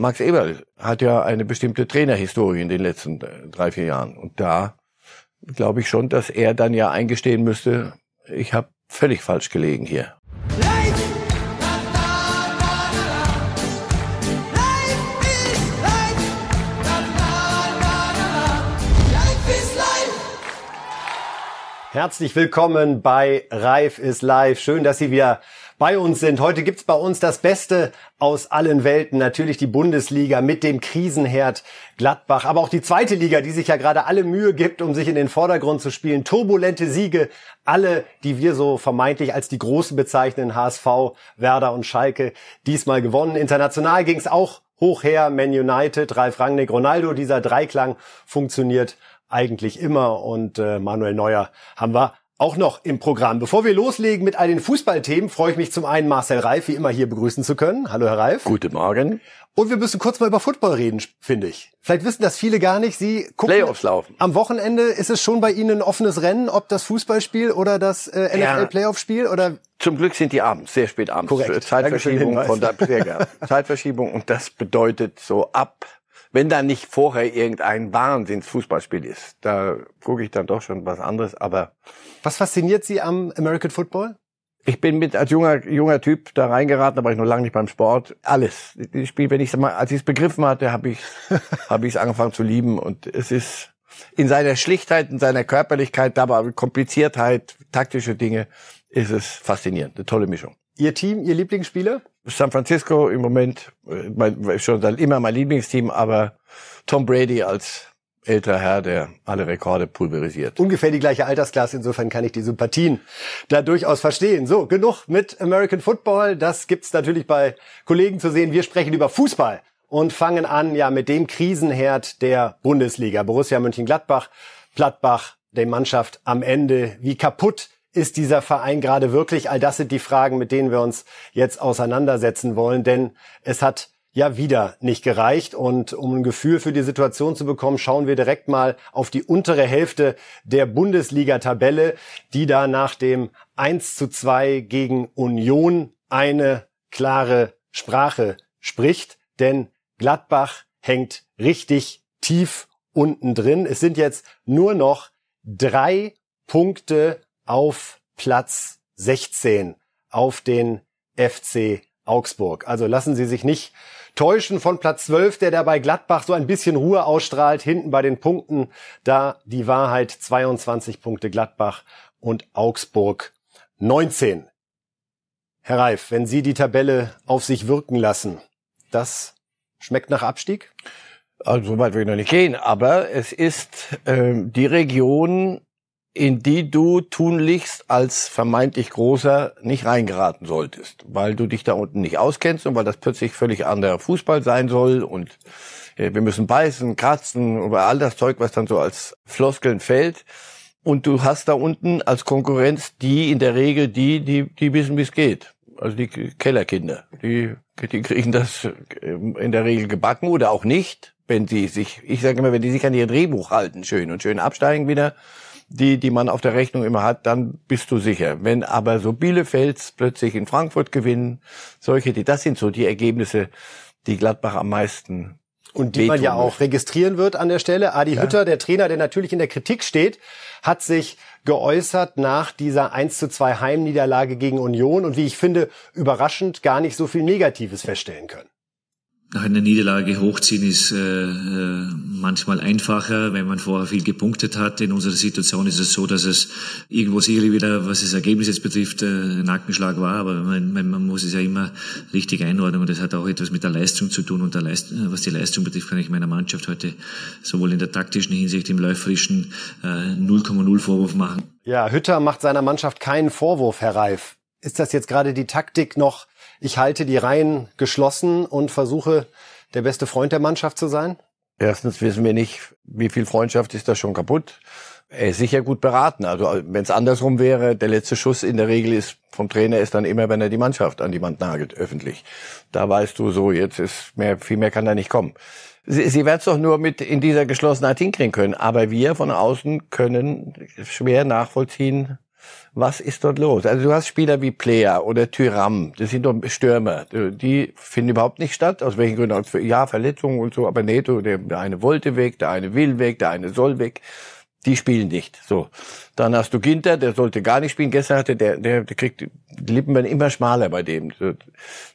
Max Eberl hat ja eine bestimmte Trainerhistorie in den letzten äh, drei, vier Jahren. Und da glaube ich schon, dass er dann ja eingestehen müsste, ich habe völlig falsch gelegen hier. Herzlich willkommen bei Reif ist live. Schön, dass Sie wieder bei uns sind. Heute gibt's bei uns das Beste aus allen Welten. Natürlich die Bundesliga mit dem Krisenherd Gladbach, aber auch die zweite Liga, die sich ja gerade alle Mühe gibt, um sich in den Vordergrund zu spielen. Turbulente Siege, alle, die wir so vermeintlich als die Großen bezeichnen, HSV, Werder und Schalke, diesmal gewonnen. International ging's auch hoch her, Man United, Ralf Rangnick, Ronaldo. Dieser Dreiklang funktioniert eigentlich immer. Und äh, Manuel Neuer haben wir auch noch im Programm. Bevor wir loslegen mit all den Fußballthemen, freue ich mich zum einen Marcel Reif wie immer hier begrüßen zu können. Hallo Herr Reif. Guten Morgen. Und wir müssen kurz mal über Football reden, finde ich. Vielleicht wissen das viele gar nicht. Sie gucken Playoffs laufen. Am Wochenende ist es schon bei Ihnen ein offenes Rennen, ob das Fußballspiel oder das äh, NFL ja. Playoff-Spiel oder zum Glück sind die abends, sehr spät abends. Korrekt. Zeitverschiebung von der Zeitverschiebung und das bedeutet so ab wenn da nicht vorher irgendein Wahnsinns-Fußballspiel ist, da gucke ich dann doch schon was anderes. Aber was fasziniert Sie am American Football? Ich bin mit als junger junger Typ da reingeraten, aber ich noch lange nicht beim Sport. Alles, das Spiel, wenn ich mal, als ich es begriffen hatte, habe ich habe ich es angefangen zu lieben und es ist in seiner Schlichtheit, in seiner Körperlichkeit, aber Kompliziertheit, taktische Dinge, ist es faszinierend, eine tolle Mischung. Ihr Team, Ihr Lieblingsspieler? San Francisco im Moment, äh, mein, schon immer mein Lieblingsteam, aber Tom Brady als älterer Herr, der alle Rekorde pulverisiert. Ungefähr die gleiche Altersklasse, insofern kann ich die Sympathien da durchaus verstehen. So, genug mit American Football, das gibt's natürlich bei Kollegen zu sehen. Wir sprechen über Fußball und fangen an ja mit dem Krisenherd der Bundesliga. Borussia Mönchengladbach, Plattbach, der Mannschaft am Ende. Wie kaputt ist dieser Verein gerade wirklich? All das sind die Fragen, mit denen wir uns jetzt auseinandersetzen wollen, denn es hat ja wieder nicht gereicht. Und um ein Gefühl für die Situation zu bekommen, schauen wir direkt mal auf die untere Hälfte der Bundesliga-Tabelle, die da nach dem 1 zu 2 gegen Union eine klare Sprache spricht. Denn Gladbach hängt richtig tief unten drin. Es sind jetzt nur noch drei Punkte auf Platz 16 auf den FC Augsburg. Also lassen Sie sich nicht täuschen von Platz 12, der dabei Gladbach so ein bisschen Ruhe ausstrahlt, hinten bei den Punkten, da die Wahrheit 22 Punkte Gladbach und Augsburg 19. Herr Reif, wenn Sie die Tabelle auf sich wirken lassen, das schmeckt nach Abstieg? Also so weit will ich noch nicht gehen, aber es ist ähm, die Region, in die du tunlichst als vermeintlich großer nicht reingeraten solltest, weil du dich da unten nicht auskennst und weil das plötzlich völlig anderer Fußball sein soll und äh, wir müssen beißen, kratzen über all das Zeug, was dann so als Floskeln fällt. Und du hast da unten als Konkurrenz die in der Regel die, die, die wissen, wie es geht. Also die Kellerkinder, die, die kriegen das äh, in der Regel gebacken oder auch nicht, wenn sie sich, ich sage immer, wenn die sich an ihr Drehbuch halten, schön und schön absteigen wieder, die, die man auf der Rechnung immer hat, dann bist du sicher. Wenn aber so Bielefelds plötzlich in Frankfurt gewinnen, solche, die, das sind so die Ergebnisse, die Gladbach am meisten und die man ja auch registrieren wird an der Stelle. Adi ja. Hütter, der Trainer, der natürlich in der Kritik steht, hat sich geäußert nach dieser 1 zu 2 Heimniederlage gegen Union und wie ich finde, überraschend gar nicht so viel Negatives feststellen können nach einer Niederlage hochziehen ist äh, äh, manchmal einfacher, wenn man vorher viel gepunktet hat. In unserer Situation ist es so, dass es irgendwo sicherlich wieder, was das Ergebnis jetzt betrifft, äh, ein Nackenschlag war, aber man, man, muss es ja immer richtig einordnen und das hat auch etwas mit der Leistung zu tun und der Leist äh, was die Leistung betrifft, kann ich meiner Mannschaft heute sowohl in der taktischen Hinsicht, im läuferischen 0,0 äh, Vorwurf machen. Ja, Hütter macht seiner Mannschaft keinen Vorwurf, Herr Reif. Ist das jetzt gerade die Taktik noch ich halte die Reihen geschlossen und versuche, der beste Freund der Mannschaft zu sein? Erstens wissen wir nicht, wie viel Freundschaft ist da schon kaputt. Er ist sicher gut beraten. Also wenn es andersrum wäre, der letzte Schuss in der Regel ist vom Trainer ist dann immer, wenn er die Mannschaft an die Wand nagelt, öffentlich. Da weißt du so, jetzt ist mehr, viel mehr kann da nicht kommen. Sie, sie werden es doch nur mit in dieser Geschlossenheit hinkriegen können. Aber wir von außen können schwer nachvollziehen, Was ist dort los? Also du hast Spieler wie Player oder Tyram, das sind doch Stürmer, die finden überhaupt nicht statt, aus welchen Gründen? Ja, Verletzungen und so, aber nee, der, der eine wollte weg, der eine will weg, der eine soll weg. Die spielen nicht. So. Dann hast du Ginter, der sollte gar nicht spielen. Gestern hatte der, der, der kriegt, die Lippen werden immer schmaler bei dem.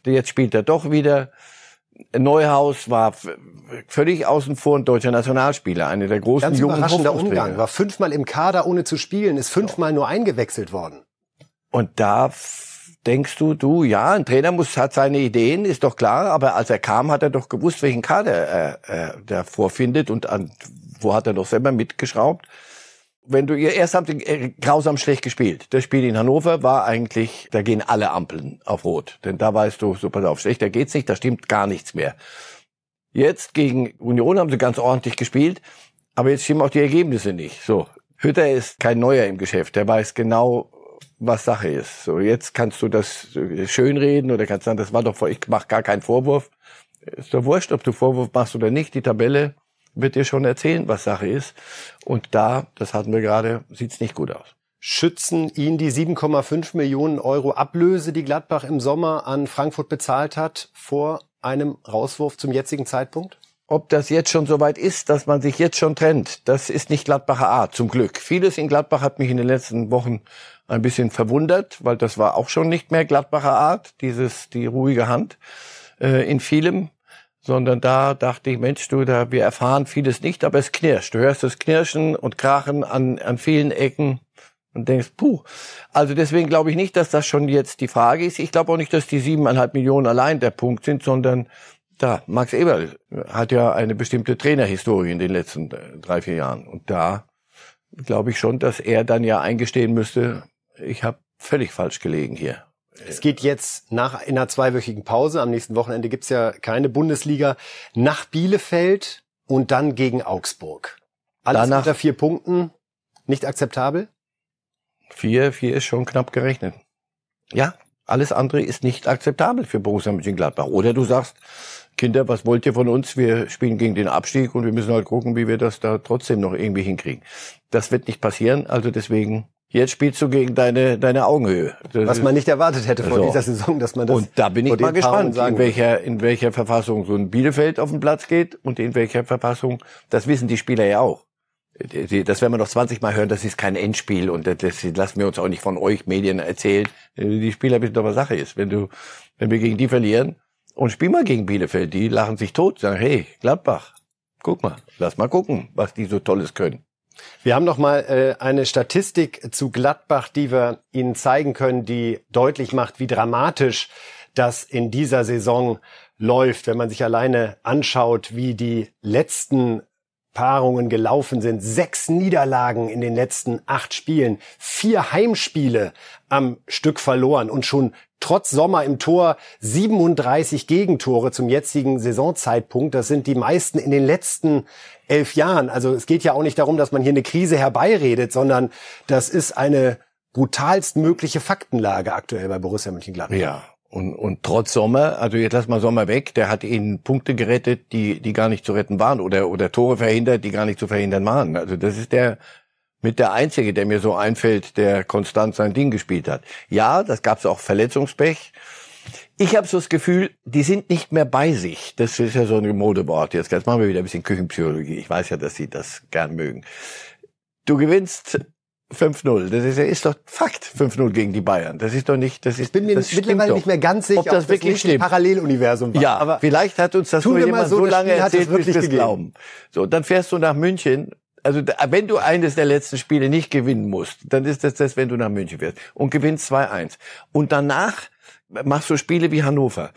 Jetzt spielt er doch wieder. Neuhaus war völlig außen vor ein deutscher Nationalspieler, eine der großen Ganz jungen überraschender Umgang, war fünfmal im Kader ohne zu spielen, ist fünfmal nur eingewechselt worden. Und da denkst du, du, ja, ein Trainer muss, hat seine Ideen, ist doch klar, aber als er kam, hat er doch gewusst, welchen Kader er, er der vorfindet und an, wo hat er doch selber mitgeschraubt wenn du ihr erst habt ihr grausam schlecht gespielt. Das Spiel in Hannover war eigentlich, da gehen alle Ampeln auf Rot, denn da weißt du, so pass auf, schlechter geht's nicht, da stimmt gar nichts mehr. Jetzt gegen Union haben sie ganz ordentlich gespielt, aber jetzt stimmen auch die Ergebnisse nicht. So, Hütter ist kein Neuer im Geschäft, der weiß genau, was Sache ist. So, jetzt kannst du das schönreden oder kannst sagen, das war doch, ich mach gar keinen Vorwurf. Ist doch wurscht, ob du Vorwurf machst oder nicht. Die Tabelle wird dir schon erzählen, was Sache ist. Und da, das hatten wir gerade, sieht's nicht gut aus. Schützen ihn die 7,5 Millionen Euro Ablöse, die Gladbach im Sommer an Frankfurt bezahlt hat, vor einem Rauswurf zum jetzigen Zeitpunkt? Ob das jetzt schon soweit ist, dass man sich jetzt schon trennt, das ist nicht Gladbacher Art, zum Glück. Vieles in Gladbach hat mich in den letzten Wochen ein bisschen verwundert, weil das war auch schon nicht mehr Gladbacher Art, dieses, die ruhige Hand äh, in vielem sondern da dachte ich, Mensch, du, da, wir erfahren vieles nicht, aber es knirscht. Du hörst das Knirschen und Krachen an, an vielen Ecken und denkst, puh. Also deswegen glaube ich nicht, dass das schon jetzt die Frage ist. Ich glaube auch nicht, dass die siebeneinhalb Millionen allein der Punkt sind, sondern da, Max Eberl hat ja eine bestimmte Trainerhistorie in den letzten äh, drei, vier Jahren. Und da glaube ich schon, dass er dann ja eingestehen müsste, ich habe völlig falsch gelegen hier. Es geht jetzt nach in einer zweiwöchigen Pause. Am nächsten Wochenende gibt's ja keine Bundesliga. Nach Bielefeld und dann gegen Augsburg. Alles Danach, unter vier Punkten. Nicht akzeptabel? Vier, vier ist schon knapp gerechnet. Ja, alles andere ist nicht akzeptabel für Borussia Mönchengladbach. Oder du sagst, Kinder, was wollt ihr von uns? Wir spielen gegen den Abstieg und wir müssen halt gucken, wie wir das da trotzdem noch irgendwie hinkriegen. Das wird nicht passieren. Also deswegen Jetzt spielst du gegen deine, deine Augenhöhe. Das Was man nicht erwartet hätte vor so. dieser Saison, dass man das. Und da bin ich mal gespannt, in welcher, in welcher Verfassung so ein Bielefeld auf den Platz geht und in welcher Verfassung, das wissen die Spieler ja auch. Das werden wir noch 20 Mal hören, das ist kein Endspiel und das lassen wir uns auch nicht von euch Medien erzählen. Die Spieler wissen doch, was Sache ist. Wenn du, wenn wir gegen die verlieren und spiel mal gegen Bielefeld, die lachen sich tot, sagen, hey, Gladbach, guck mal, lass mal gucken, was die so Tolles können. Wir haben noch mal äh, eine Statistik zu Gladbach, die wir Ihnen zeigen können, die deutlich macht, wie dramatisch das in dieser Saison läuft, wenn man sich alleine anschaut, wie die letzten Paarungen gelaufen sind. Sechs Niederlagen in den letzten acht Spielen, vier Heimspiele am Stück verloren und schon trotz Sommer im Tor 37 Gegentore zum jetzigen Saisonzeitpunkt. Das sind die meisten in den letzten elf Jahren. Also es geht ja auch nicht darum, dass man hier eine Krise herbeiredet, sondern das ist eine brutalst mögliche Faktenlage aktuell bei Borussia Mönchengladbach. Ja. Und, und trotz Sommer, also jetzt lass mal Sommer weg, der hat ihnen Punkte gerettet, die, die gar nicht zu retten waren oder, oder Tore verhindert, die gar nicht zu verhindern waren. Also das ist der, mit der einzige, der mir so einfällt, der konstant sein Ding gespielt hat. Ja, das gab's auch Verletzungspech. Ich habe so das Gefühl, die sind nicht mehr bei sich. Das ist ja so ein Modewort. Jetzt, jetzt machen wir wieder ein bisschen Küchenpsychologie. Ich weiß ja, dass Sie das gern mögen. Du gewinnst 5-0. Das ist, ist doch Fakt. 5-0 gegen die Bayern. Das ist doch nicht, das ist, ich bin mir mittlerweile nicht mehr ganz sicher, ob das, ob das wirklich stimmt. Paralleluniversum war. Ja, aber vielleicht hat uns das nur jemand so, so lange erzählt, bis wir es glauben. So, dann fährst du nach München. Also, wenn du eines der letzten Spiele nicht gewinnen musst, dann ist das das, wenn du nach München fährst und gewinnst 2-1. Und danach machst du Spiele wie Hannover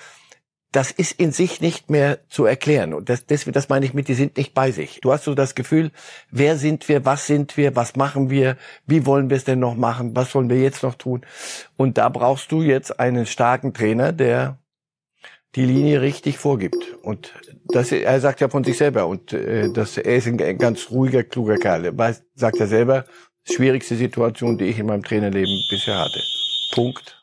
das ist in sich nicht mehr zu erklären. Und das, das, das meine ich mit, die sind nicht bei sich. Du hast so das Gefühl, wer sind wir, was sind wir, was machen wir, wie wollen wir es denn noch machen, was sollen wir jetzt noch tun? Und da brauchst du jetzt einen starken Trainer, der die Linie richtig vorgibt. Und das, er sagt ja von sich selber, und äh, das, er ist ein ganz ruhiger, kluger Kerl. Er weiß, sagt er selber, schwierigste Situation, die ich in meinem Trainerleben bisher hatte. Punkt.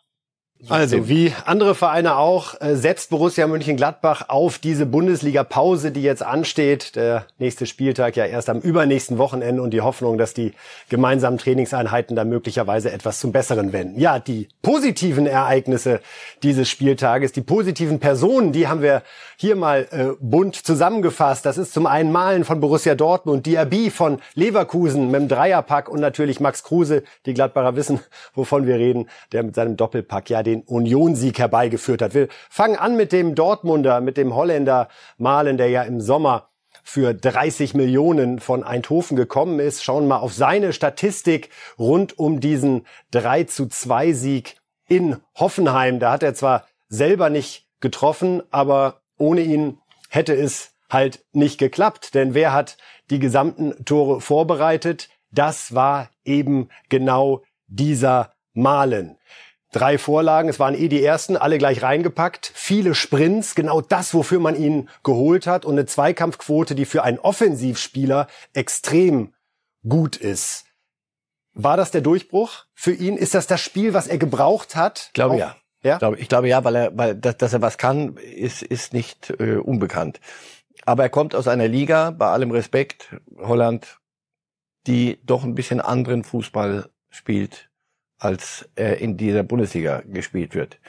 Also wie andere Vereine auch, äh, setzt Borussia Mönchengladbach auf diese Bundesliga-Pause, die jetzt ansteht. Der nächste Spieltag ja erst am übernächsten Wochenende und die Hoffnung, dass die gemeinsamen Trainingseinheiten da möglicherweise etwas zum Besseren wenden. Ja, die positiven Ereignisse dieses Spieltages, die positiven Personen, die haben wir hier mal äh, bunt zusammengefasst. Das ist zum einen Malen von Borussia Dortmund, Diaby von Leverkusen mit dem Dreierpack und natürlich Max Kruse. Die Gladbacher wissen, wovon wir reden, der mit seinem Doppelpack ja den Union-Sieg herbeigeführt hat. Wir fangen an mit dem Dortmunder, mit dem Holländer Malen, der ja im Sommer für 30 Millionen von Eindhoven gekommen ist. Schauen mal auf seine Statistik rund um diesen 3 zu 2 Sieg in Hoffenheim. Da hat er zwar selber nicht getroffen, aber ohne ihn hätte es halt nicht geklappt. Denn wer hat die gesamten Tore vorbereitet? Das war eben genau dieser Malen. Drei Vorlagen, es waren eh die ersten, alle gleich reingepackt. Viele Sprints, genau das, wofür man ihn geholt hat. Und eine Zweikampfquote, die für einen Offensivspieler extrem gut ist. War das der Durchbruch für ihn? Ist das das Spiel, was er gebraucht hat? Ich glaube ja. Ja? Ich glaube, ich glaube ja, weil er, weil dass, dass er was kann, ist, ist nicht äh, unbekannt. Aber er kommt aus einer Liga, bei allem Respekt, Holland, die doch ein bisschen anderen Fußball spielt als er in dieser Bundesliga gespielt wird.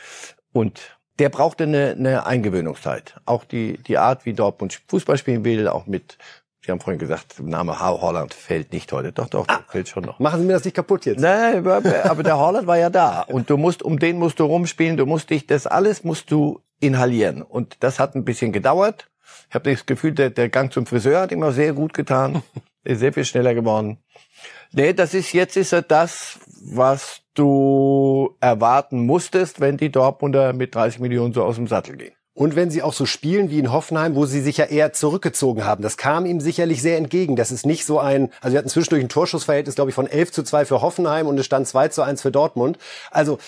Und der brauchte eine, eine Eingewöhnungszeit. Auch die, die Art, wie Dortmund Fußball spielen will, auch mit, Sie haben vorhin gesagt, der Name Holland fällt nicht heute. Doch, doch, ah, fällt schon noch. Machen Sie mir das nicht kaputt jetzt. Nein, aber der Holland war ja da. Und du musst, um den musst du rumspielen, du musst dich, das alles musst du inhalieren. Und das hat ein bisschen gedauert. Ich habe das Gefühl, der, der Gang zum Friseur hat immer sehr gut getan. ist sehr viel schneller geworden. Nee, das ist, jetzt ist er das, was du erwarten musstest, wenn die Dortmunder mit 30 Millionen so aus dem Sattel gehen. Und wenn sie auch so spielen wie in Hoffenheim, wo sie sich ja eher zurückgezogen haben. Das kam ihm sicherlich sehr entgegen. Das ist nicht so ein, also wir hatten zwischendurch ein Torschussverhältnis, glaube ich, von 11 zu 2 für Hoffenheim und es stand 2 zu 1 für Dortmund. Also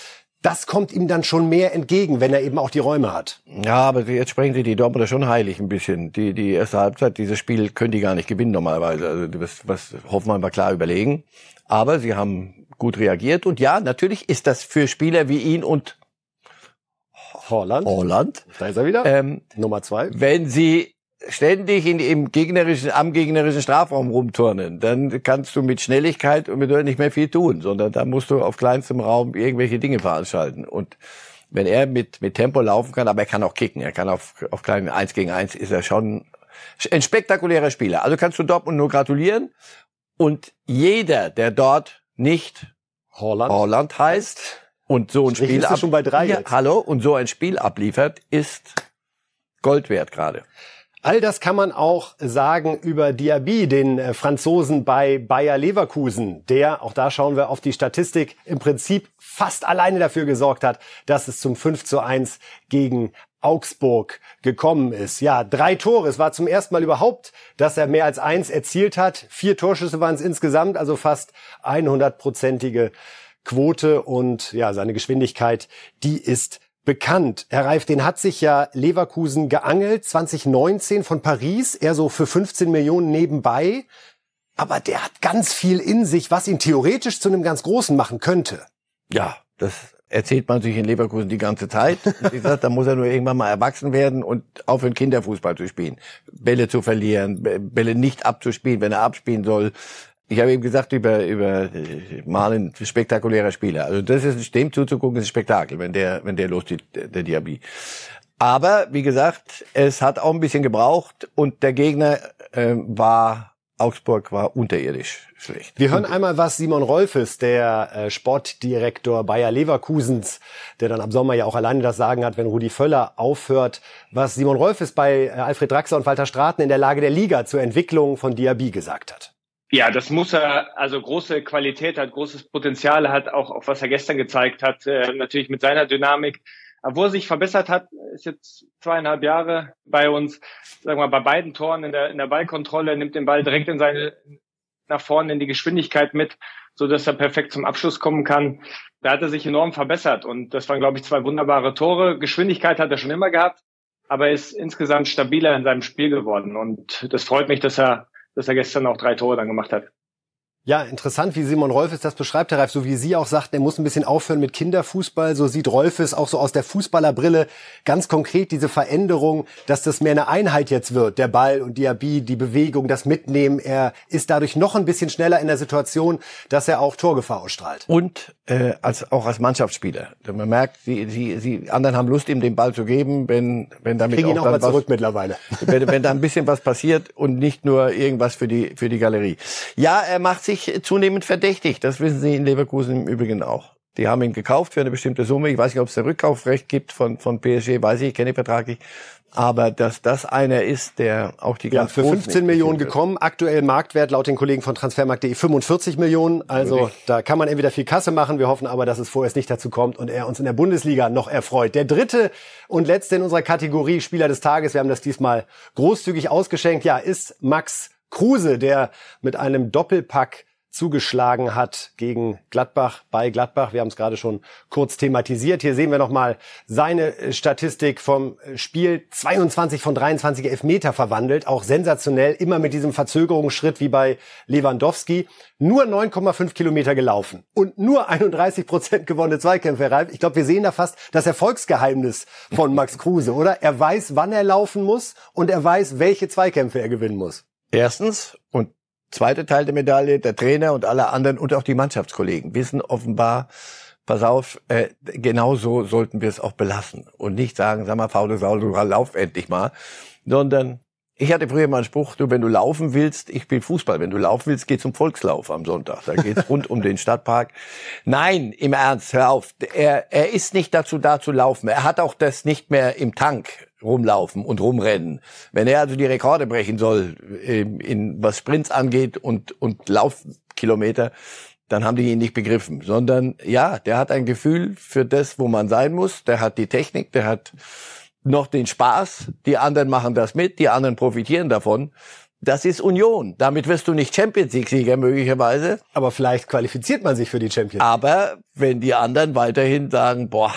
das kommt ihm dann schon mehr entgegen, wenn er eben auch die Räume hat. Ja, aber jetzt sprechen sie die Dortmunder schon heilig ein bisschen. Die, die erste Halbzeit, dieses Spiel können die gar nicht gewinnen normalerweise. Also was, was Hoffenheim war klar überlegen. Aber sie haben gut reagiert. Und ja, natürlich ist das für Spieler wie ihn und Holland. Holland. Da ist er wieder. Ähm, Nummer zwei. Wenn sie ständig in, im gegnerischen, am gegnerischen Strafraum rumturnen, dann kannst du mit Schnelligkeit und mit nicht mehr viel tun, sondern da musst du auf kleinstem Raum irgendwelche Dinge veranstalten. Und wenn er mit, mit Tempo laufen kann, aber er kann auch kicken, er kann auf, auf kleinen 1 gegen 1 ist er schon ein spektakulärer Spieler. Also kannst du Dortmund nur gratulieren. Und jeder, der dort nicht Holland, Holland heißt und so ein Sprich, Spiel ab, ja, hallo und so ein Spiel abliefert, ist Gold wert gerade. All das kann man auch sagen über Diaby, den äh, Franzosen bei Bayer Leverkusen, der, auch da schauen wir auf die Statistik, im Prinzip fast alleine dafür gesorgt hat, dass es zum 5 zu 1 gegen Augsburg gekommen ist. Ja, drei Tore. Es war zum ersten Mal überhaupt, dass er mehr als eins erzielt hat. Vier Torschüsse waren es insgesamt, also fast 100-prozentige Quote und ja, seine Geschwindigkeit, die ist bekannt. Herr Reif, den hat sich ja Leverkusen geangelt, 2019 von Paris, er so für 15 Millionen nebenbei. Aber der hat ganz viel in sich, was ihn theoretisch zu einem ganz Großen machen könnte. Ja, das erzählt man sich in Leverkusen die ganze Zeit. Wie gesagt, da muss er nur irgendwann mal erwachsen werden und aufhören, Kinderfußball zu spielen. Bälle zu verlieren, Bälle nicht abzuspielen, wenn er abspielen soll. Ich habe eben gesagt, über, über Malen spektakulärer Spieler. Also das ist, dem zuzugucken, ist ein Spektakel, wenn der, wenn der loszieht, der Diaby. Aber, wie gesagt, es hat auch ein bisschen gebraucht und der Gegner äh, war Augsburg war unterirdisch schlecht. Wir hören einmal, was Simon Rolfes, der äh, Sportdirektor Bayer Leverkusens, der dann am Sommer ja auch alleine das Sagen hat, wenn Rudi Völler aufhört, was Simon Rolfes bei äh, Alfred Draxler und Walter Straten in der Lage der Liga zur Entwicklung von Diaby gesagt hat. Ja, das muss er, also große Qualität hat, großes Potenzial hat, auch, auch was er gestern gezeigt hat, äh, natürlich mit seiner Dynamik wo er sich verbessert hat, ist jetzt zweieinhalb Jahre bei uns, sagen wir mal, bei beiden Toren in der, in der Ballkontrolle, nimmt den Ball direkt in seine, nach vorne in die Geschwindigkeit mit, so dass er perfekt zum Abschluss kommen kann. Da hat er sich enorm verbessert und das waren, glaube ich, zwei wunderbare Tore. Geschwindigkeit hat er schon immer gehabt, aber er ist insgesamt stabiler in seinem Spiel geworden und das freut mich, dass er, dass er gestern auch drei Tore dann gemacht hat. Ja, interessant, wie Simon Rolfes das beschreibt, Herr Reif, so wie Sie auch sagten, er muss ein bisschen aufhören mit Kinderfußball. So sieht Rolfes auch so aus der Fußballerbrille ganz konkret diese Veränderung, dass das mehr eine Einheit jetzt wird. Der Ball und Diaby, die Bewegung, das Mitnehmen. Er ist dadurch noch ein bisschen schneller in der Situation, dass er auch Torgefahr ausstrahlt. Und äh, als auch als Mannschaftsspieler. Man merkt, die, die, die anderen haben Lust, ihm den Ball zu geben, wenn, wenn damit Kriegen auch, ihn auch mal was, zurück mittlerweile. Wenn, wenn da ein bisschen was passiert und nicht nur irgendwas für die, für die Galerie. Ja, er macht sich zunehmend verdächtig. Das wissen Sie in Leverkusen im Übrigen auch. Die haben ihn gekauft für eine bestimmte Summe. Ich weiß nicht, ob es ein Rückkaufrecht gibt von, von PSG, weiß ich, ich kenne den Vertrag nicht. Aber dass das einer ist, der auch die ja, ganz für 15 Millionen gekommen. Aktuell Marktwert laut den Kollegen von Transfermarkt.de 45 Millionen. Also Wirklich? da kann man entweder viel Kasse machen. Wir hoffen aber, dass es vorerst nicht dazu kommt und er uns in der Bundesliga noch erfreut. Der dritte und letzte in unserer Kategorie Spieler des Tages, wir haben das diesmal großzügig ausgeschenkt, ja, ist Max Kruse, der mit einem Doppelpack zugeschlagen hat gegen Gladbach bei Gladbach. Wir haben es gerade schon kurz thematisiert. Hier sehen wir nochmal seine äh, Statistik vom äh, Spiel. 22 von 23 Elfmeter verwandelt. Auch sensationell. Immer mit diesem Verzögerungsschritt wie bei Lewandowski. Nur 9,5 Kilometer gelaufen und nur 31 Prozent gewonnene Zweikämpfe. Ralf, ich glaube, wir sehen da fast das Erfolgsgeheimnis von Max Kruse, oder? Er weiß, wann er laufen muss und er weiß, welche Zweikämpfe er gewinnen muss. Erstens und zweite Teil der Medaille, der Trainer und alle anderen und auch die Mannschaftskollegen wissen offenbar, pass auf, äh, genau so sollten wir es auch belassen und nicht sagen, sag mal, faule Sau, lauf endlich mal, sondern ich hatte früher mal einen Spruch, du, wenn du laufen willst, ich spiele Fußball, wenn du laufen willst, geh zum Volkslauf am Sonntag. Da geht's rund um den Stadtpark. Nein, im Ernst, hör auf. Er, er ist nicht dazu da zu laufen. Er hat auch das nicht mehr im Tank rumlaufen und rumrennen. Wenn er also die Rekorde brechen soll, in, in was Sprints angeht und, und Laufkilometer, dann haben die ihn nicht begriffen, sondern ja, der hat ein Gefühl für das, wo man sein muss. Der hat die Technik, der hat noch den Spaß. Die anderen machen das mit, die anderen profitieren davon. Das ist Union. Damit wirst du nicht Champions League-Sieger möglicherweise. Aber vielleicht qualifiziert man sich für die Champions League. Aber wenn die anderen weiterhin sagen, boah,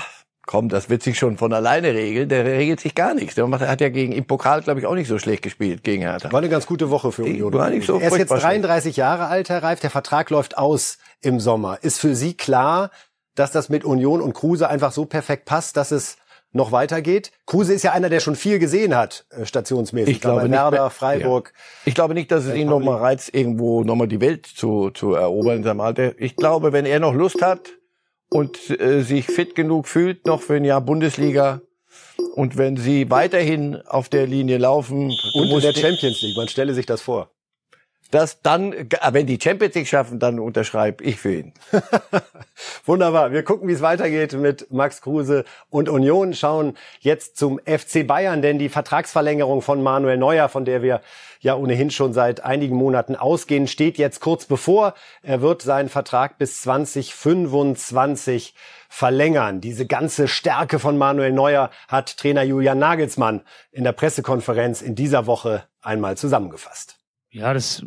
komm, das wird sich schon von alleine regeln, der regelt sich gar nichts. Der hat ja gegen im Pokal, glaube ich, auch nicht so schlecht gespielt gegen Hertha. War eine ganz gute Woche für Union. War nicht so er ist jetzt 33 Jahre alt, Herr Reif. Der Vertrag läuft aus im Sommer. Ist für Sie klar, dass das mit Union und Kruse einfach so perfekt passt, dass es noch weitergeht. Kruse ist ja einer, der schon viel gesehen hat, äh, stationsmäßig. Ich glaube nicht, Werder, Freiburg. Ja. Ich glaube nicht, dass es ihn nochmal reizt, irgendwo nochmal die Welt zu, zu erobern in seinem Alter. Ich glaube, wenn er noch Lust hat und äh, sich fit genug fühlt, noch für ein Jahr Bundesliga, und wenn sie weiterhin auf der Linie laufen und in der Champions League, man stelle sich das vor dass dann, wenn die Champions League schaffen, dann unterschreibe ich für ihn. Wunderbar. Wir gucken, wie es weitergeht mit Max Kruse und Union. Schauen jetzt zum FC Bayern, denn die Vertragsverlängerung von Manuel Neuer, von der wir ja ohnehin schon seit einigen Monaten ausgehen, steht jetzt kurz bevor. Er wird seinen Vertrag bis 2025 verlängern. Diese ganze Stärke von Manuel Neuer hat Trainer Julian Nagelsmann in der Pressekonferenz in dieser Woche einmal zusammengefasst. Ja, das,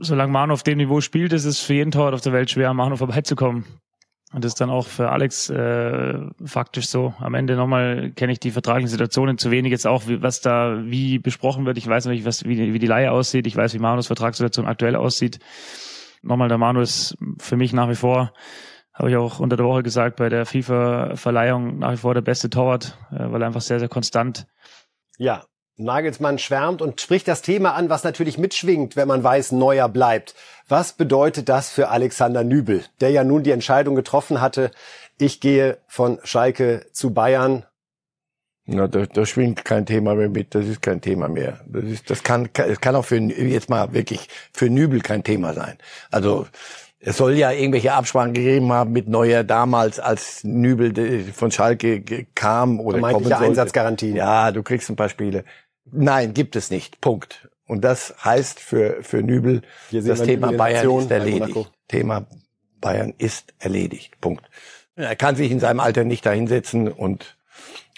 solange Manu auf dem Niveau spielt, ist es für jeden Torwart auf der Welt schwer, an Manu vorbeizukommen. Und das ist dann auch für Alex äh, faktisch so. Am Ende nochmal kenne ich die vertraglichen Situationen zu wenig jetzt auch, was da wie besprochen wird. Ich weiß nicht, was, wie, wie die Leihe aussieht. Ich weiß, wie Manus Vertragssituation aktuell aussieht. Nochmal, der Manu ist für mich nach wie vor, habe ich auch unter der Woche gesagt, bei der FIFA-Verleihung nach wie vor der beste Torwart, äh, weil er einfach sehr, sehr konstant ja, Nagelsmann schwärmt und spricht das Thema an, was natürlich mitschwingt, wenn man weiß, Neuer bleibt. Was bedeutet das für Alexander Nübel, der ja nun die Entscheidung getroffen hatte, ich gehe von Schalke zu Bayern? Na, da, da schwingt kein Thema mehr mit, das ist kein Thema mehr. Das ist, das kann, es kann auch für, jetzt mal wirklich, für Nübel kein Thema sein. Also, es soll ja irgendwelche Absprachen gegeben haben mit Neuer damals, als Nübel von Schalke kam oder kommen sollte. Einsatzgarantien. Ja, du kriegst ein paar Spiele. Nein, gibt es nicht. Punkt. Und das heißt für, für Nübel, das Thema Bayern ist erledigt. Thema Bayern ist erledigt. Punkt. Er kann sich in seinem Alter nicht dahinsetzen und,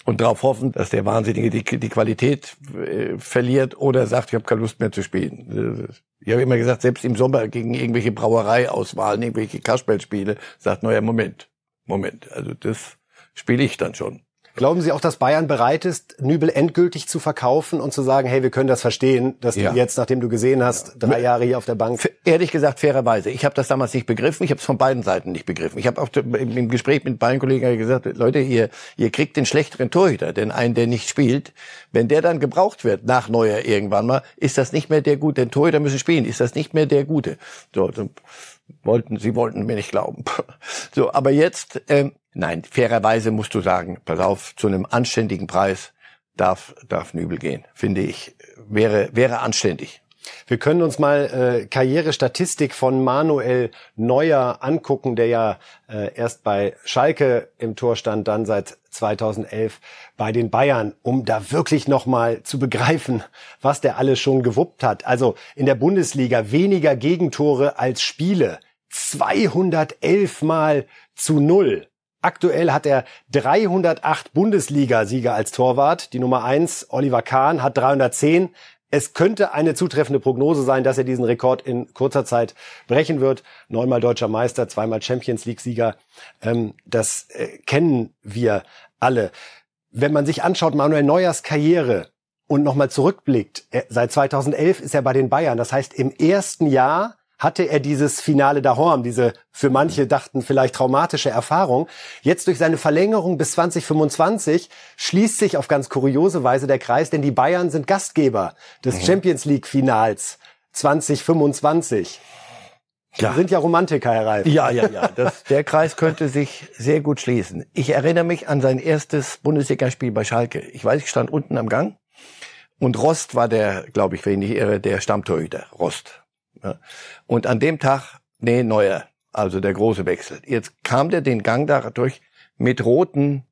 und darauf hoffen, dass der Wahnsinnige die, die Qualität äh, verliert oder sagt, ich habe keine Lust mehr zu spielen. Ich habe immer gesagt, selbst im Sommer gegen irgendwelche Brauereiauswahlen, irgendwelche Kasperlspiele, sagt, naja, Moment, Moment, also das spiele ich dann schon. Glauben Sie auch, dass Bayern bereit ist, Nübel endgültig zu verkaufen und zu sagen, hey, wir können das verstehen, dass ja. du jetzt, nachdem du gesehen hast, drei Jahre hier auf der Bank. Ehrlich gesagt, fairerweise, ich habe das damals nicht begriffen, ich habe es von beiden Seiten nicht begriffen. Ich habe auch im Gespräch mit beiden Kollegen gesagt, Leute, ihr, ihr kriegt den schlechteren Torhüter, denn einen, der nicht spielt, wenn der dann gebraucht wird nach Neuer irgendwann mal, ist das nicht mehr der Gute. Denn Torhüter müssen spielen, ist das nicht mehr der Gute. So wollten, sie wollten mir nicht glauben. So, aber jetzt, ähm, nein, fairerweise musst du sagen, pass auf, zu einem anständigen Preis darf, darf Nübel gehen, finde ich, wäre, wäre anständig. Wir können uns mal äh, Karrierestatistik von Manuel Neuer angucken, der ja äh, erst bei Schalke im Tor stand, dann seit 2011 bei den Bayern, um da wirklich noch mal zu begreifen, was der alles schon gewuppt hat. Also in der Bundesliga weniger Gegentore als Spiele, 211 mal zu null. Aktuell hat er 308 Bundesliga-Sieger als Torwart. Die Nummer eins Oliver Kahn, hat 310 es könnte eine zutreffende Prognose sein, dass er diesen Rekord in kurzer Zeit brechen wird. Neunmal deutscher Meister, zweimal Champions League-Sieger. Ähm, das äh, kennen wir alle. Wenn man sich anschaut, Manuel Neuers Karriere und nochmal zurückblickt, er, seit 2011 ist er bei den Bayern. Das heißt, im ersten Jahr hatte er dieses Finale d'Ahorm, diese für manche dachten vielleicht traumatische Erfahrung. Jetzt durch seine Verlängerung bis 2025 schließt sich auf ganz kuriose Weise der Kreis, denn die Bayern sind Gastgeber des mhm. Champions League Finals 2025. Ja. Sind ja Romantiker, Herr Reif. Ja, ja, ja. Das, der Kreis könnte sich sehr gut schließen. Ich erinnere mich an sein erstes Bundesligaspiel bei Schalke. Ich weiß, ich stand unten am Gang und Rost war der, glaube ich, wenn ich nicht irre, der Stammtorhüter. Rost. Und an dem Tag, nee, neuer, also der große Wechsel. Jetzt kam der den Gang da durch mit roten,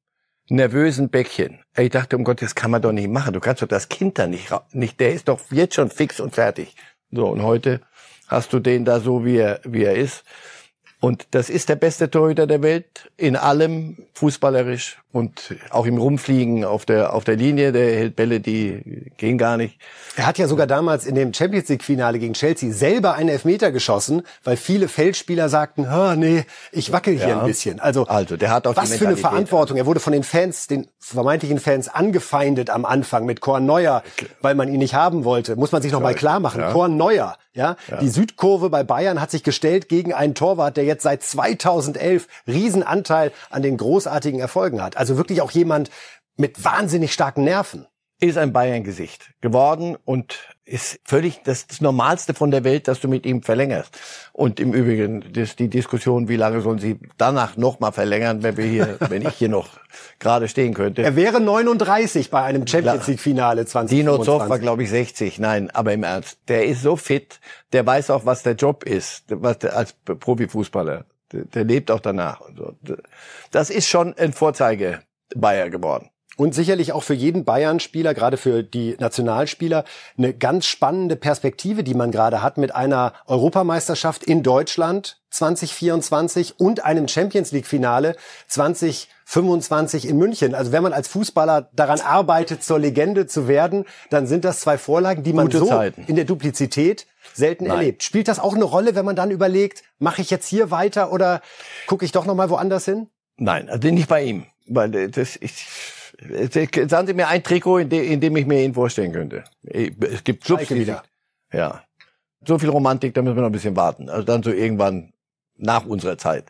nervösen Bäckchen. Ich dachte, um Gott, das kann man doch nicht machen. Du kannst doch das Kind da nicht, nicht, der ist doch jetzt schon fix und fertig. So, und heute hast du den da so, wie er, wie er ist. Und das ist der beste Torhüter der Welt in allem fußballerisch und auch im Rumfliegen auf der auf der Linie. Der hält Bälle, die gehen gar nicht. Er hat ja sogar damals in dem Champions League Finale gegen Chelsea selber einen Elfmeter geschossen, weil viele Feldspieler sagten, "Ha, nee, ich wackel hier ja. ein bisschen." Also, also der hat auch was für eine Verantwortung. Er wurde von den Fans, den vermeintlichen Fans angefeindet am Anfang mit Korn Neuer, weil man ihn nicht haben wollte. Muss man sich noch mal klar machen. Ja. Korn Neuer, ja? ja, die Südkurve bei Bayern hat sich gestellt gegen einen Torwart, der jetzt seit 2011 Riesenanteil an den großartigen Erfolgen hat. Also wirklich auch jemand mit wahnsinnig starken Nerven ist ein Bayern-Gesicht geworden und ist völlig das, das, Normalste von der Welt, dass du mit ihm verlängerst. Und im Übrigen, das, die Diskussion, wie lange sollen sie danach noch mal verlängern, wenn wir hier, wenn ich hier noch gerade stehen könnte. Er wäre 39 bei einem Champions League Finale 2025. Dino Zoff war, glaube ich, 60. Nein, aber im Ernst. Der ist so fit, der weiß auch, was der Job ist, was der, als Profifußballer. Der, der lebt auch danach. Das ist schon ein Vorzeige Bayer geworden. Und sicherlich auch für jeden Bayern-Spieler, gerade für die Nationalspieler, eine ganz spannende Perspektive, die man gerade hat mit einer Europameisterschaft in Deutschland 2024 und einem Champions League-Finale 2025 in München. Also wenn man als Fußballer daran arbeitet, zur Legende zu werden, dann sind das zwei Vorlagen, die man Gute so Zeiten. in der Duplizität selten Nein. erlebt. Spielt das auch eine Rolle, wenn man dann überlegt, mache ich jetzt hier weiter oder gucke ich doch noch mal woanders hin? Nein, also nicht bei ihm, weil das ich Sagen Sie mir ein Trikot, in, de, in dem ich mir ihn vorstellen könnte. Es gibt Clubs, die, wieder. Ja. So viel Romantik, da müssen wir noch ein bisschen warten. Also dann so irgendwann nach unserer Zeit.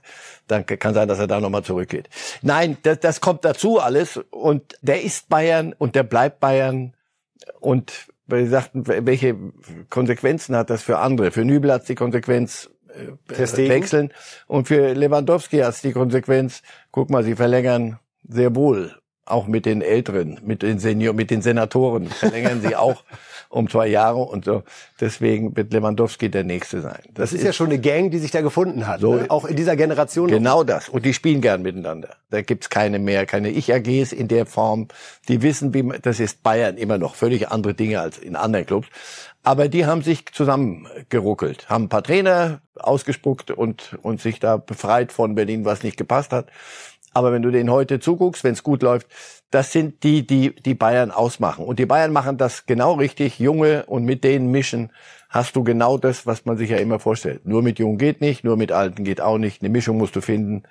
Dann kann sein, dass er da nochmal zurückgeht. Nein, das, das kommt dazu alles. Und der ist Bayern und der bleibt Bayern. Und weil Sie sagten, welche Konsequenzen hat das für andere? Für Nübel hat die Konsequenz äh, wechseln. Und für Lewandowski hat die Konsequenz, guck mal, sie verlängern sehr wohl auch mit den Älteren, mit den Senior, mit den Senatoren verlängern sie auch um zwei Jahre und so. Deswegen wird Lewandowski der Nächste sein. Das, das ist, ist, ja schon eine Gang, die sich da gefunden hat, so, ne? auch in dieser Generation. Genau noch. das. Und die spielen gern miteinander. Da gibt's keine mehr, keine Ich-AGs in der Form. Die wissen, wie man, das ist Bayern immer noch völlig andere Dinge als in anderen Clubs. Aber die haben sich zusammengeruckelt, haben ein paar Trainer ausgespuckt und, und sich da befreit von Berlin, was nicht gepasst hat. Aber wenn du denen heute zuguckst, wenn es gut läuft, das sind die, die die Bayern ausmachen. Und die Bayern machen das genau richtig. Junge und mit denen mischen hast du genau das, was man sich ja immer vorstellt. Nur mit Jungen geht nicht, nur mit Alten geht auch nicht. Eine Mischung musst du finden.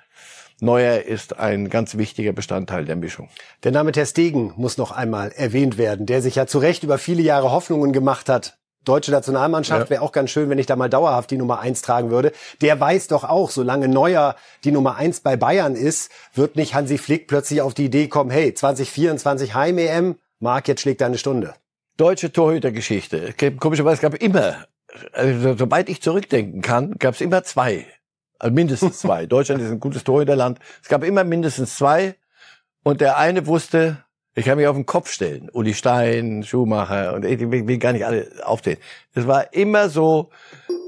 Neuer ist ein ganz wichtiger Bestandteil der Mischung. Der Name Ter Stegen muss noch einmal erwähnt werden, der sich ja zu Recht über viele Jahre Hoffnungen gemacht hat. Deutsche Nationalmannschaft ja. wäre auch ganz schön, wenn ich da mal dauerhaft die Nummer eins tragen würde. Der weiß doch auch, solange Neuer die Nummer eins bei Bayern ist, wird nicht Hansi Flick plötzlich auf die Idee kommen, hey, 2024 Heim-EM, Marc, jetzt schlägt deine Stunde. Deutsche Torhütergeschichte. Komischerweise, es gab immer, also, sobald ich zurückdenken kann, gab es immer zwei also mindestens zwei. Deutschland ist ein gutes Torhüterland. Es gab immer mindestens zwei. Und der eine wusste, ich kann mich auf den Kopf stellen. Uli Stein, Schumacher und ich will gar nicht alle aufzählen. Es war immer so,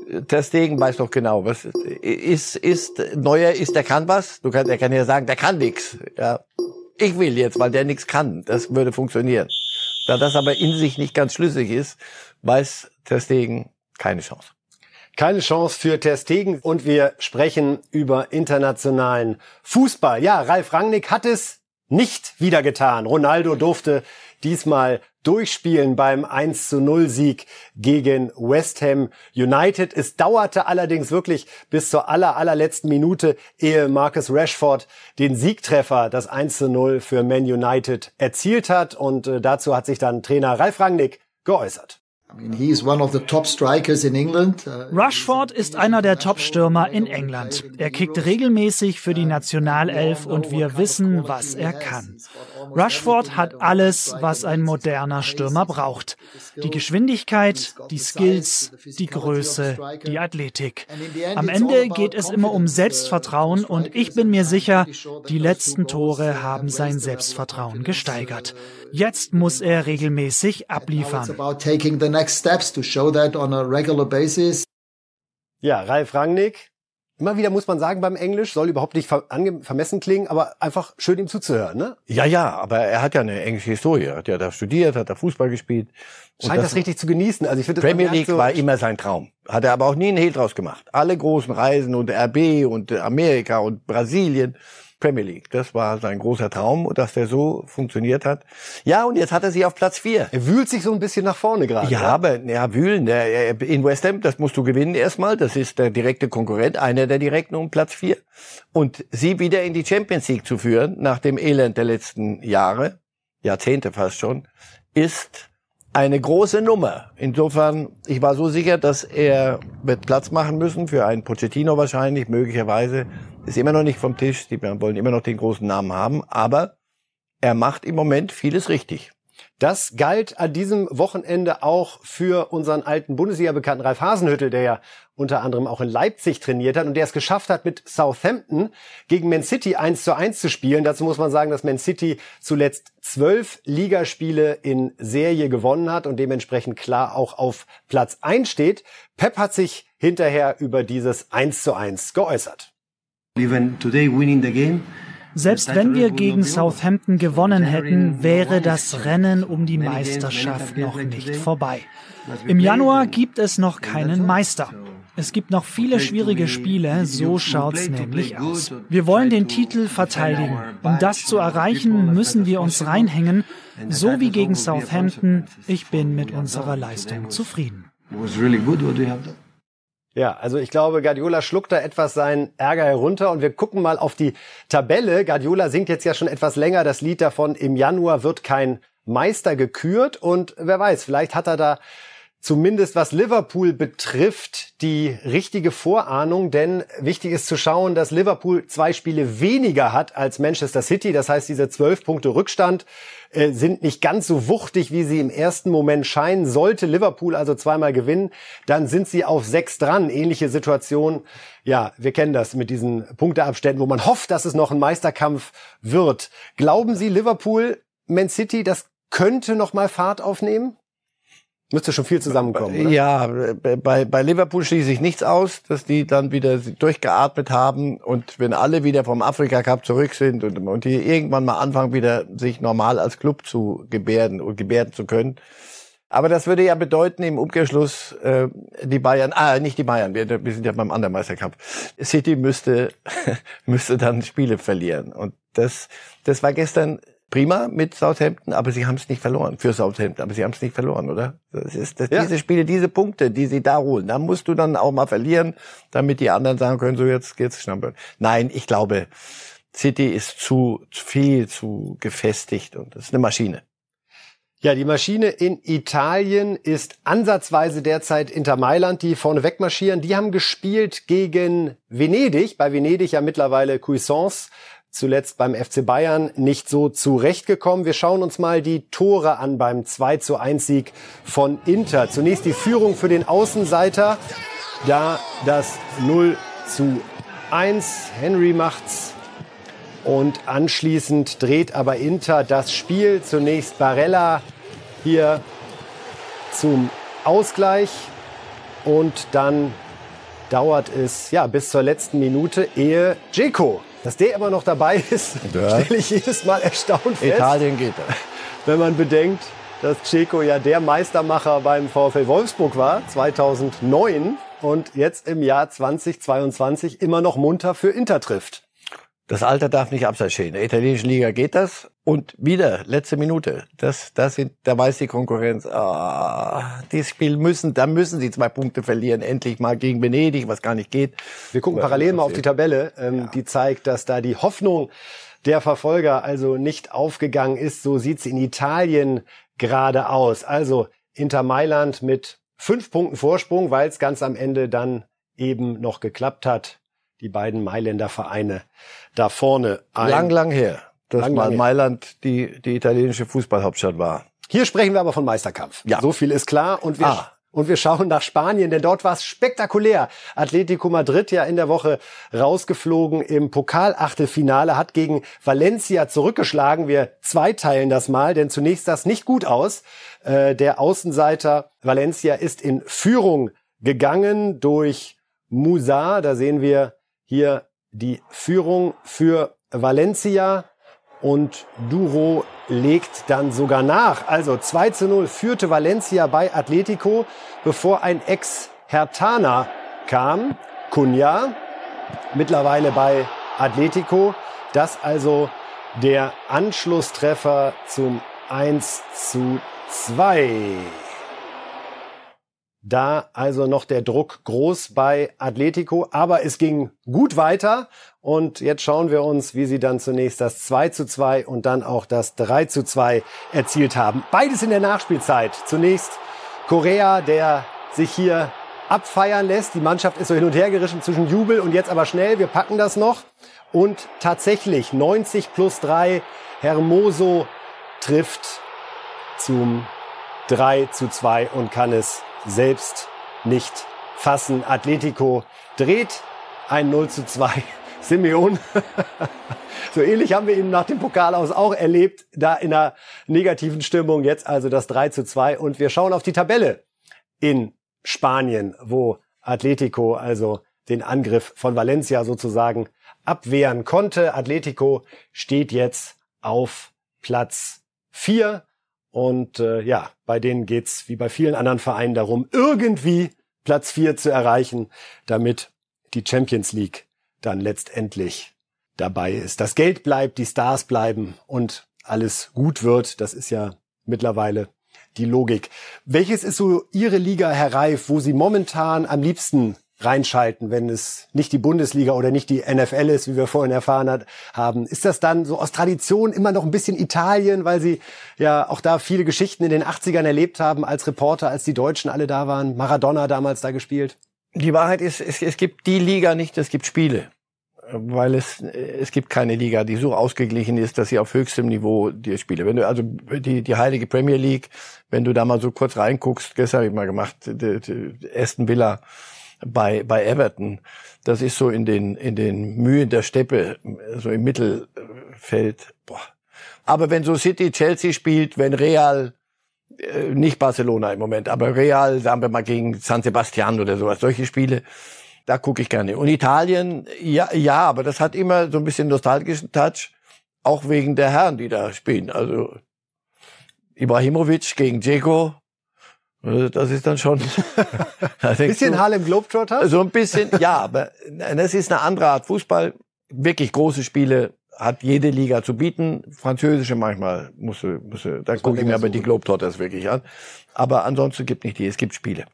der Stegen weiß doch genau, was ist, ist, Neuer ist, der kann was. Du kannst, er kann ja sagen, der kann nix. Ja. Ich will jetzt, weil der nix kann. Das würde funktionieren. Da das aber in sich nicht ganz schlüssig ist, weiß der Stegen keine Chance. Keine Chance für Ter Stegen und wir sprechen über internationalen Fußball. Ja, Ralf Rangnick hat es nicht wieder getan. Ronaldo durfte diesmal durchspielen beim 1 zu 0 Sieg gegen West Ham United. Es dauerte allerdings wirklich bis zur aller, allerletzten Minute, ehe Marcus Rashford den Siegtreffer, das 1 zu 0 für Man United erzielt hat. Und äh, dazu hat sich dann Trainer Ralf Rangnick geäußert. Rushford ist einer der Top-Stürmer in England. Er kickt regelmäßig für die Nationalelf und wir wissen, was er kann. Rushford hat alles, was ein moderner Stürmer braucht. Die Geschwindigkeit, die Skills, die Größe, die Athletik. Am Ende geht es immer um Selbstvertrauen und ich bin mir sicher, die letzten Tore haben sein Selbstvertrauen gesteigert. Jetzt muss er regelmäßig abliefern. Ja, Ralf Rangnick. Immer wieder muss man sagen beim Englisch, soll überhaupt nicht vermessen klingen, aber einfach schön ihm zuzuhören, ne? Ja, ja, aber er hat ja eine englische Historie. Er hat ja da studiert, hat da Fußball gespielt. Scheint das, das, richtig zu genießen. Also ich finde, Premier League so war immer sein Traum. Hat er aber auch nie einen Hehl draus gemacht. Alle großen Reisen und RB und Amerika und Brasilien. Premier League. Das war sein großer Traum, dass der so funktioniert hat. Ja, und jetzt hat er sie auf Platz vier. Er wühlt sich so ein bisschen nach vorne gerade. Ja, ja, aber ja, wühlen. Der, in West Ham, das musst du gewinnen erstmal. Das ist der direkte Konkurrent, einer der direkten um Platz vier. Und sie wieder in die Champions League zu führen, nach dem Elend der letzten Jahre, Jahrzehnte fast schon, ist eine große Nummer. Insofern, ich war so sicher, dass er wird Platz machen müssen für einen Pochettino wahrscheinlich, möglicherweise ist immer noch nicht vom Tisch. Die wollen immer noch den großen Namen haben. Aber er macht im Moment vieles richtig. Das galt an diesem Wochenende auch für unseren alten Bundesliga-Bekannten Ralf Hasenhüttel, der ja unter anderem auch in Leipzig trainiert hat und der es geschafft hat, mit Southampton gegen Man City 1 zu 1 zu spielen. Dazu muss man sagen, dass Man City zuletzt zwölf Ligaspiele in Serie gewonnen hat und dementsprechend klar auch auf Platz 1 steht. Pep hat sich hinterher über dieses 1 zu 1 geäußert. Selbst wenn wir gegen Southampton gewonnen hätten, wäre das Rennen um die Meisterschaft noch nicht vorbei. Im Januar gibt es noch keinen Meister. Es gibt noch viele schwierige Spiele, so schaut's nämlich aus. Wir wollen den Titel verteidigen. Um das zu erreichen, müssen wir uns reinhängen, so wie gegen Southampton. Ich bin mit unserer Leistung zufrieden. Ja, also ich glaube, Guardiola schluckt da etwas seinen Ärger herunter und wir gucken mal auf die Tabelle. Guardiola singt jetzt ja schon etwas länger das Lied davon, im Januar wird kein Meister gekürt und wer weiß, vielleicht hat er da zumindest was Liverpool betrifft, die richtige Vorahnung, denn wichtig ist zu schauen, dass Liverpool zwei Spiele weniger hat als Manchester City. Das heißt, diese zwölf Punkte Rückstand äh, sind nicht ganz so wuchtig, wie sie im ersten Moment scheinen. Sollte Liverpool also zweimal gewinnen, dann sind sie auf sechs dran. Ähnliche Situation. Ja, wir kennen das mit diesen Punkteabständen, wo man hofft, dass es noch ein Meisterkampf wird. Glauben Sie, Liverpool, Man City, das könnte noch mal Fahrt aufnehmen? Müsste schon viel zusammenkommen. Oder? Ja, bei, bei Liverpool schließe ich nichts aus, dass die dann wieder durchgeatmet haben und wenn alle wieder vom Afrika Cup zurück sind und, und die irgendwann mal anfangen, wieder sich normal als Club zu gebärden und gebärden zu können. Aber das würde ja bedeuten im Umkehrschluss, äh, die Bayern, ah, nicht die Bayern, wir, wir sind ja beim anderen Meisterkampf. City müsste, müsste dann Spiele verlieren. Und das, das war gestern prima mit Southampton, aber sie haben es nicht verloren für Southampton, aber sie haben es nicht verloren, oder? Das ist das, ja. diese Spiele, diese Punkte, die sie da holen, da musst du dann auch mal verlieren, damit die anderen sagen können, so jetzt geht's schnappern. Nein, ich glaube, City ist zu, zu viel, zu gefestigt und das ist eine Maschine. Ja, die Maschine in Italien ist ansatzweise derzeit Inter Mailand, die vorne wegmarschieren. Die haben gespielt gegen Venedig, bei Venedig ja mittlerweile Cuisance, zuletzt beim FC Bayern nicht so zurechtgekommen. Wir schauen uns mal die Tore an beim 2 zu 1 Sieg von Inter. Zunächst die Führung für den Außenseiter, da das 0 zu 1. Henry macht's und anschließend dreht aber Inter das Spiel. Zunächst Barella hier zum Ausgleich. Und dann dauert es ja bis zur letzten Minute, ehe Dzeko, dass der immer noch dabei ist, ja. stelle ich jedes Mal erstaunt fest. Italien geht das. Wenn man bedenkt, dass Dzeko ja der Meistermacher beim VfL Wolfsburg war, 2009 und jetzt im Jahr 2022 immer noch munter für Inter trifft. Das Alter darf nicht abseits stehen. In der italienischen Liga geht das. Und wieder, letzte Minute. Das, das sind, da weiß die Konkurrenz, ah, dieses Spiel müssen, da müssen sie zwei Punkte verlieren. Endlich mal gegen Venedig, was gar nicht geht. Wir gucken parallel mal auf die Tabelle, ähm, ja. die zeigt, dass da die Hoffnung der Verfolger also nicht aufgegangen ist. So sieht's in Italien gerade aus. Also Inter Mailand mit fünf Punkten Vorsprung, weil es ganz am Ende dann eben noch geklappt hat die beiden Mailänder Vereine da vorne ein. Lang, lang her, dass lang, mal Mailand die, die italienische Fußballhauptstadt war. Hier sprechen wir aber von Meisterkampf. Ja. So viel ist klar. Und wir, ah. und wir schauen nach Spanien, denn dort war es spektakulär. Atletico Madrid ja in der Woche rausgeflogen im Pokalachtelfinale, hat gegen Valencia zurückgeschlagen. Wir zweiteilen das mal, denn zunächst sah es nicht gut aus. Äh, der Außenseiter Valencia ist in Führung gegangen durch Musa. Da sehen wir hier die Führung für Valencia und Duro legt dann sogar nach. Also 2 zu 0 führte Valencia bei Atletico, bevor ein Ex-Hertaner kam, Cunha, mittlerweile bei Atletico. Das also der Anschlusstreffer zum 1 zu 2. Da also noch der Druck groß bei Atletico, aber es ging gut weiter und jetzt schauen wir uns, wie sie dann zunächst das 2 zu 2 und dann auch das 3 zu 2 erzielt haben. Beides in der Nachspielzeit. Zunächst Korea, der sich hier abfeiern lässt. Die Mannschaft ist so hin und her gerissen zwischen Jubel und jetzt aber schnell, wir packen das noch. Und tatsächlich 90 plus 3, Hermoso trifft zum 3 zu 2 und kann es selbst nicht fassen. Atletico dreht ein 0 zu 2. Simeon. so ähnlich haben wir ihn nach dem Pokal aus auch erlebt, da in einer negativen Stimmung. Jetzt also das 3 zu 2. Und wir schauen auf die Tabelle in Spanien, wo Atletico also den Angriff von Valencia sozusagen abwehren konnte. Atletico steht jetzt auf Platz 4 und äh, ja, bei denen geht's wie bei vielen anderen Vereinen darum, irgendwie Platz vier zu erreichen, damit die Champions League dann letztendlich dabei ist. Das Geld bleibt, die Stars bleiben und alles gut wird. Das ist ja mittlerweile die Logik. Welches ist so Ihre Liga, Herr Reif, wo Sie momentan am liebsten reinschalten, wenn es nicht die Bundesliga oder nicht die NFL ist, wie wir vorhin erfahren hat, haben. Ist das dann so aus Tradition immer noch ein bisschen Italien, weil Sie ja auch da viele Geschichten in den 80ern erlebt haben als Reporter, als die Deutschen alle da waren? Maradona damals da gespielt? Die Wahrheit ist, es, es gibt die Liga nicht, es gibt Spiele. Weil es, es gibt keine Liga, die so ausgeglichen ist, dass sie auf höchstem Niveau die Spiele. Wenn du also die, die heilige Premier League, wenn du da mal so kurz reinguckst, gestern habe ich mal gemacht, die, die Aston Villa, bei, bei Everton. Das ist so in den, in den Mühen der Steppe, so im Mittelfeld. Boah. Aber wenn so City Chelsea spielt, wenn Real, äh, nicht Barcelona im Moment, aber Real, sagen wir mal gegen San Sebastian oder sowas, solche Spiele, da gucke ich gerne. Und Italien, ja, ja, aber das hat immer so ein bisschen nostalgischen Touch, auch wegen der Herren, die da spielen. Also Ibrahimovic gegen also das ist dann schon. ein bisschen du, Harlem Globetrotter? So ein bisschen, ja, aber das ist eine andere Art Fußball. Wirklich große Spiele hat jede Liga zu bieten. Französische manchmal muss, muss da gucke ich mir aber die Globetrotters wirklich an. Aber ansonsten gibt nicht die, es gibt Spiele.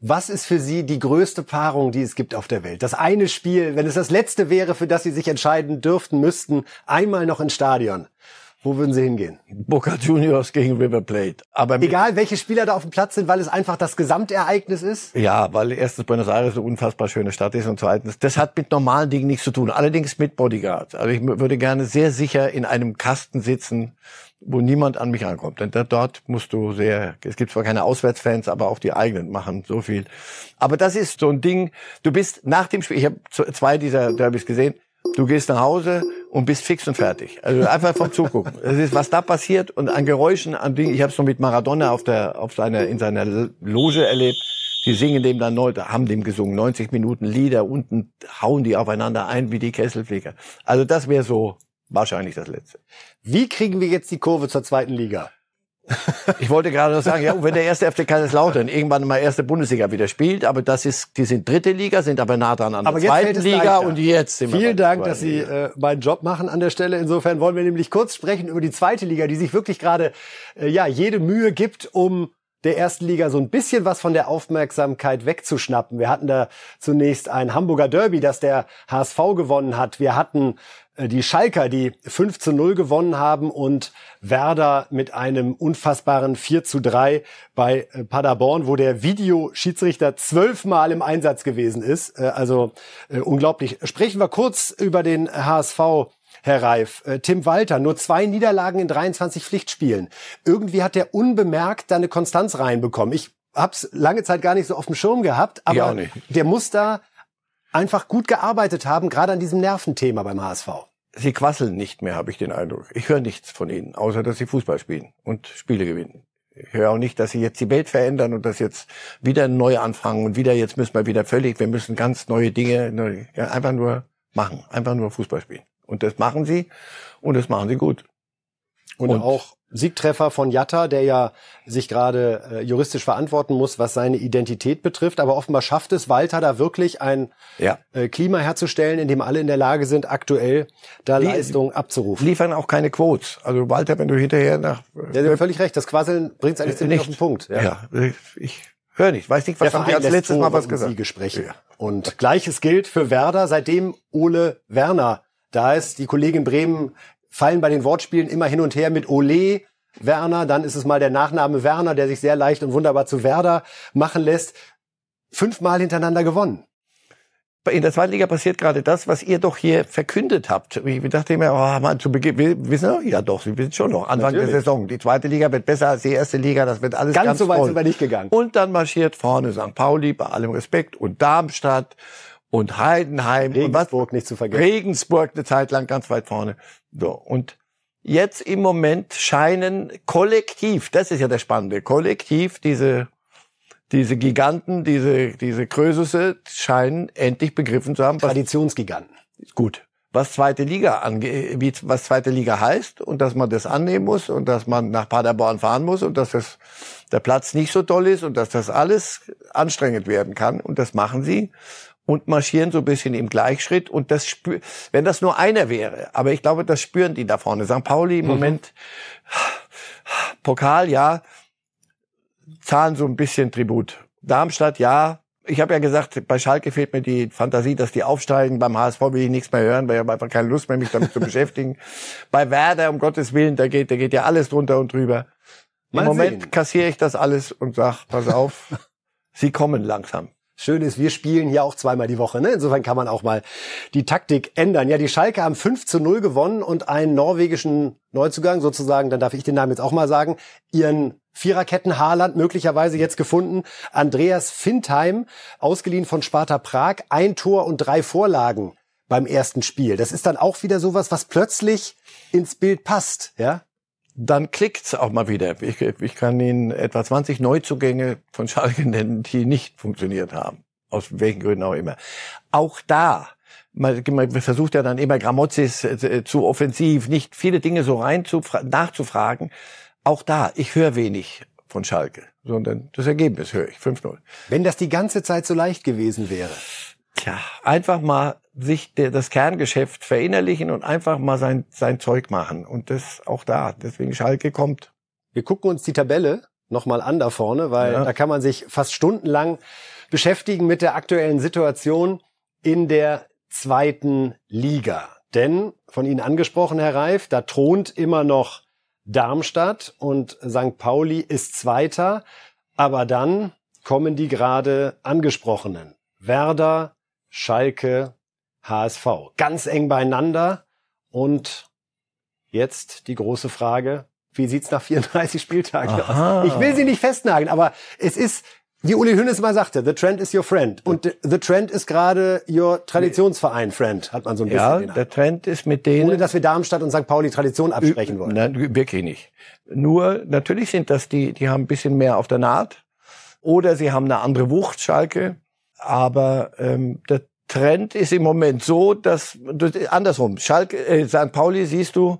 Was ist für Sie die größte Paarung, die es gibt auf der Welt? Das eine Spiel, wenn es das letzte wäre, für das Sie sich entscheiden dürften, müssten, einmal noch ins Stadion. Wo würden Sie hingehen? Boca Juniors gegen River Plate. Aber egal, welche Spieler da auf dem Platz sind, weil es einfach das Gesamtereignis ist? Ja, weil erstens Buenos Aires eine unfassbar schöne Stadt ist und zweitens, das hat mit normalen Dingen nichts zu tun. Allerdings mit Bodyguards. Also ich würde gerne sehr sicher in einem Kasten sitzen, wo niemand an mich ankommt. Denn dort musst du sehr, es gibt zwar keine Auswärtsfans, aber auch die eigenen machen so viel. Aber das ist so ein Ding, du bist nach dem Spiel, ich habe zwei dieser Derbys gesehen, du gehst nach Hause und bist fix und fertig. Also einfach vom Zugucken. Das ist, was da passiert und an Geräuschen, an Dingen, ich habe es noch mit Maradona auf der, auf seiner, in seiner Loge erlebt, die singen dem dann neu, haben dem gesungen, 90 Minuten Lieder, unten hauen die aufeinander ein wie die Kesselflicker. Also das wäre so wahrscheinlich das Letzte. Wie kriegen wir jetzt die Kurve zur zweiten Liga? Ich wollte gerade noch sagen, ja, wenn der erste FC Kaiserslautern irgendwann mal erste Bundesliga wieder spielt, aber das ist, die sind dritte Liga, sind aber nah dran an der zweiten Liga und jetzt sind Vielen Dank, dass Sie äh, meinen Job machen an der Stelle. Insofern wollen wir nämlich kurz sprechen über die zweite Liga, die sich wirklich gerade äh, ja jede Mühe gibt, um der ersten Liga so ein bisschen was von der Aufmerksamkeit wegzuschnappen. Wir hatten da zunächst ein Hamburger Derby, das der HSV gewonnen hat. Wir hatten äh, die Schalker, die 5 zu 0 gewonnen haben und Werder mit einem unfassbaren 4 zu 3 bei äh, Paderborn, wo der Videoschiedsrichter zwölfmal im Einsatz gewesen ist. Äh, also unglaublich. Sprechen wir kurz über den HSV. Herr Reif, Tim Walter, nur zwei Niederlagen in 23 Pflichtspielen. Irgendwie hat er unbemerkt da eine Konstanz reinbekommen. Ich hab's lange Zeit gar nicht so auf dem Schirm gehabt, aber der muss da einfach gut gearbeitet haben, gerade an diesem Nerventhema beim HSV. Sie quasseln nicht mehr, habe ich den Eindruck. Ich höre nichts von ihnen, außer dass sie Fußball spielen und Spiele gewinnen. Ich höre auch nicht, dass sie jetzt die Welt verändern und dass jetzt wieder neu anfangen und wieder jetzt müssen wir wieder völlig, wir müssen ganz neue Dinge, neu, ja, einfach nur machen, einfach nur Fußball spielen. Und das machen sie und das machen sie gut. Und, und auch Siegtreffer von Jatta, der ja sich gerade äh, juristisch verantworten muss, was seine Identität betrifft. Aber offenbar schafft es Walter da wirklich ein ja. äh, Klima herzustellen, in dem alle in der Lage sind, aktuell da Lie Leistung abzurufen. Liefern auch keine Quotes. Also Walter, wenn du hinterher nach... Ja, du hast völlig recht. Das Quasseln bringt es eigentlich ziemlich auf den Punkt. Ja, ja ich höre nicht. Weiß nicht, was haben wir als letztes Mal was gesagt. Gespräche. Ja. Und gleiches gilt für Werder, seitdem Ole Werner da ist. Die Kollegin Bremen fallen bei den Wortspielen immer hin und her mit Ole Werner, dann ist es mal der Nachname Werner, der sich sehr leicht und wunderbar zu Werder machen lässt. Fünfmal hintereinander gewonnen. In der zweiten Liga passiert gerade das, was ihr doch hier verkündet habt. Ich dachte mir, oh, man, zu Beginn, wissen wir, ja doch, wir wissen schon noch, Anfang Natürlich. der Saison. Die zweite Liga wird besser als die erste Liga, das wird alles ganz, ganz so weit voll. sind wir nicht gegangen. Und dann marschiert vorne St. Pauli, bei allem Respekt, und Darmstadt und Heidenheim. Regensburg und nicht zu vergessen. Regensburg eine Zeit lang ganz weit vorne. So. Und jetzt im Moment scheinen kollektiv, das ist ja der Spannende, kollektiv diese, diese Giganten, diese, diese Krösusse scheinen endlich begriffen zu haben. Traditionsgiganten. Gut. Was zweite Liga angeht, wie, was zweite Liga heißt und dass man das annehmen muss und dass man nach Paderborn fahren muss und dass das, der Platz nicht so toll ist und dass das alles anstrengend werden kann und das machen sie und marschieren so ein bisschen im Gleichschritt. Und das spür, wenn das nur einer wäre, aber ich glaube, das spüren die da vorne. St. Pauli im mhm. Moment, Pokal, ja, zahlen so ein bisschen Tribut. Darmstadt, ja. Ich habe ja gesagt, bei Schalke fehlt mir die Fantasie, dass die aufsteigen. Beim HSV will ich nichts mehr hören, weil ich habe einfach keine Lust mehr, mich damit zu beschäftigen. Bei Werder, um Gottes Willen, da geht, da geht ja alles drunter und drüber. Im Mal Moment sehen. kassiere ich das alles und sag, pass auf, sie kommen langsam. Schön ist, wir spielen hier auch zweimal die Woche. Ne? Insofern kann man auch mal die Taktik ändern. Ja, die Schalke haben 5 zu 0 gewonnen und einen norwegischen Neuzugang sozusagen, dann darf ich den Namen jetzt auch mal sagen, ihren Viererketten Haaland möglicherweise jetzt gefunden. Andreas Fintheim, ausgeliehen von Sparta Prag, ein Tor und drei Vorlagen beim ersten Spiel. Das ist dann auch wieder sowas, was plötzlich ins Bild passt, ja? Dann klickt's auch mal wieder. Ich, ich kann Ihnen etwa 20 Neuzugänge von Schalke nennen, die nicht funktioniert haben. Aus welchen Gründen auch immer. Auch da, man, man versucht ja dann immer Gramozis äh, zu offensiv, nicht viele Dinge so rein zu, nachzufragen. Auch da, ich höre wenig von Schalke, sondern das Ergebnis höre ich, 5-0. Wenn das die ganze Zeit so leicht gewesen wäre. Tja, einfach mal sich der, das Kerngeschäft verinnerlichen und einfach mal sein, sein Zeug machen. Und das auch da. Deswegen Schalke kommt. Wir gucken uns die Tabelle nochmal an da vorne, weil ja. da kann man sich fast stundenlang beschäftigen mit der aktuellen Situation in der zweiten Liga. Denn, von Ihnen angesprochen, Herr Reif, da thront immer noch Darmstadt und St. Pauli ist Zweiter. Aber dann kommen die gerade angesprochenen. Werder, Schalke, HSV. Ganz eng beieinander. Und jetzt die große Frage, wie sieht's nach 34 Spieltagen Aha. aus? Ich will sie nicht festnageln, aber es ist, wie Uli Hünnes mal sagte, the trend is your friend. Und the trend ist gerade your Traditionsverein friend, hat man so ein bisschen. Ja, der Trend ist mit denen. Ohne dass wir Darmstadt und St. Pauli Tradition absprechen wollen. Nein, wirklich nicht. Nur, natürlich sind das die, die haben ein bisschen mehr auf der Naht. Oder sie haben eine andere Wucht, Schalke. Aber ähm, der Trend ist im Moment so, dass, andersrum, Schalke, äh, St. Pauli siehst du,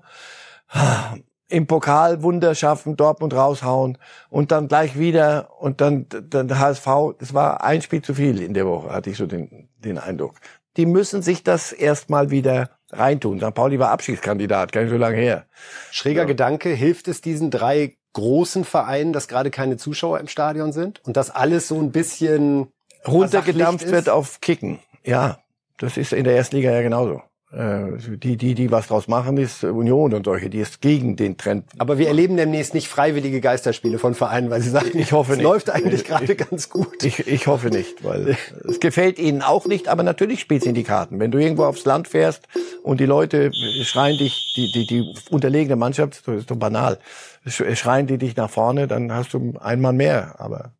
im Pokal Wunder schaffen, Dortmund raushauen und dann gleich wieder und dann dann HSV, das war ein Spiel zu viel in der Woche, hatte ich so den, den Eindruck. Die müssen sich das erstmal wieder reintun. St. Pauli war Abschiedskandidat, gar nicht so lange her. Schräger ja. Gedanke, hilft es diesen drei großen Vereinen, dass gerade keine Zuschauer im Stadion sind und dass alles so ein bisschen runtergedampft wird auf Kicken. Ja, das ist in der ersten Liga ja genauso. Äh, die, die, die was draus machen, ist Union und solche, die ist gegen den Trend. Aber wir erleben demnächst nicht freiwillige Geisterspiele von Vereinen, weil sie sagen, ich hoffe es nicht. läuft eigentlich gerade ganz gut. Ich, ich hoffe nicht, weil es gefällt ihnen auch nicht, aber natürlich spielt es in die Karten. Wenn du irgendwo aufs Land fährst und die Leute schreien dich, die, die, die unterlegene Mannschaft, das ist so banal, schreien die dich nach vorne, dann hast du einmal mehr, aber.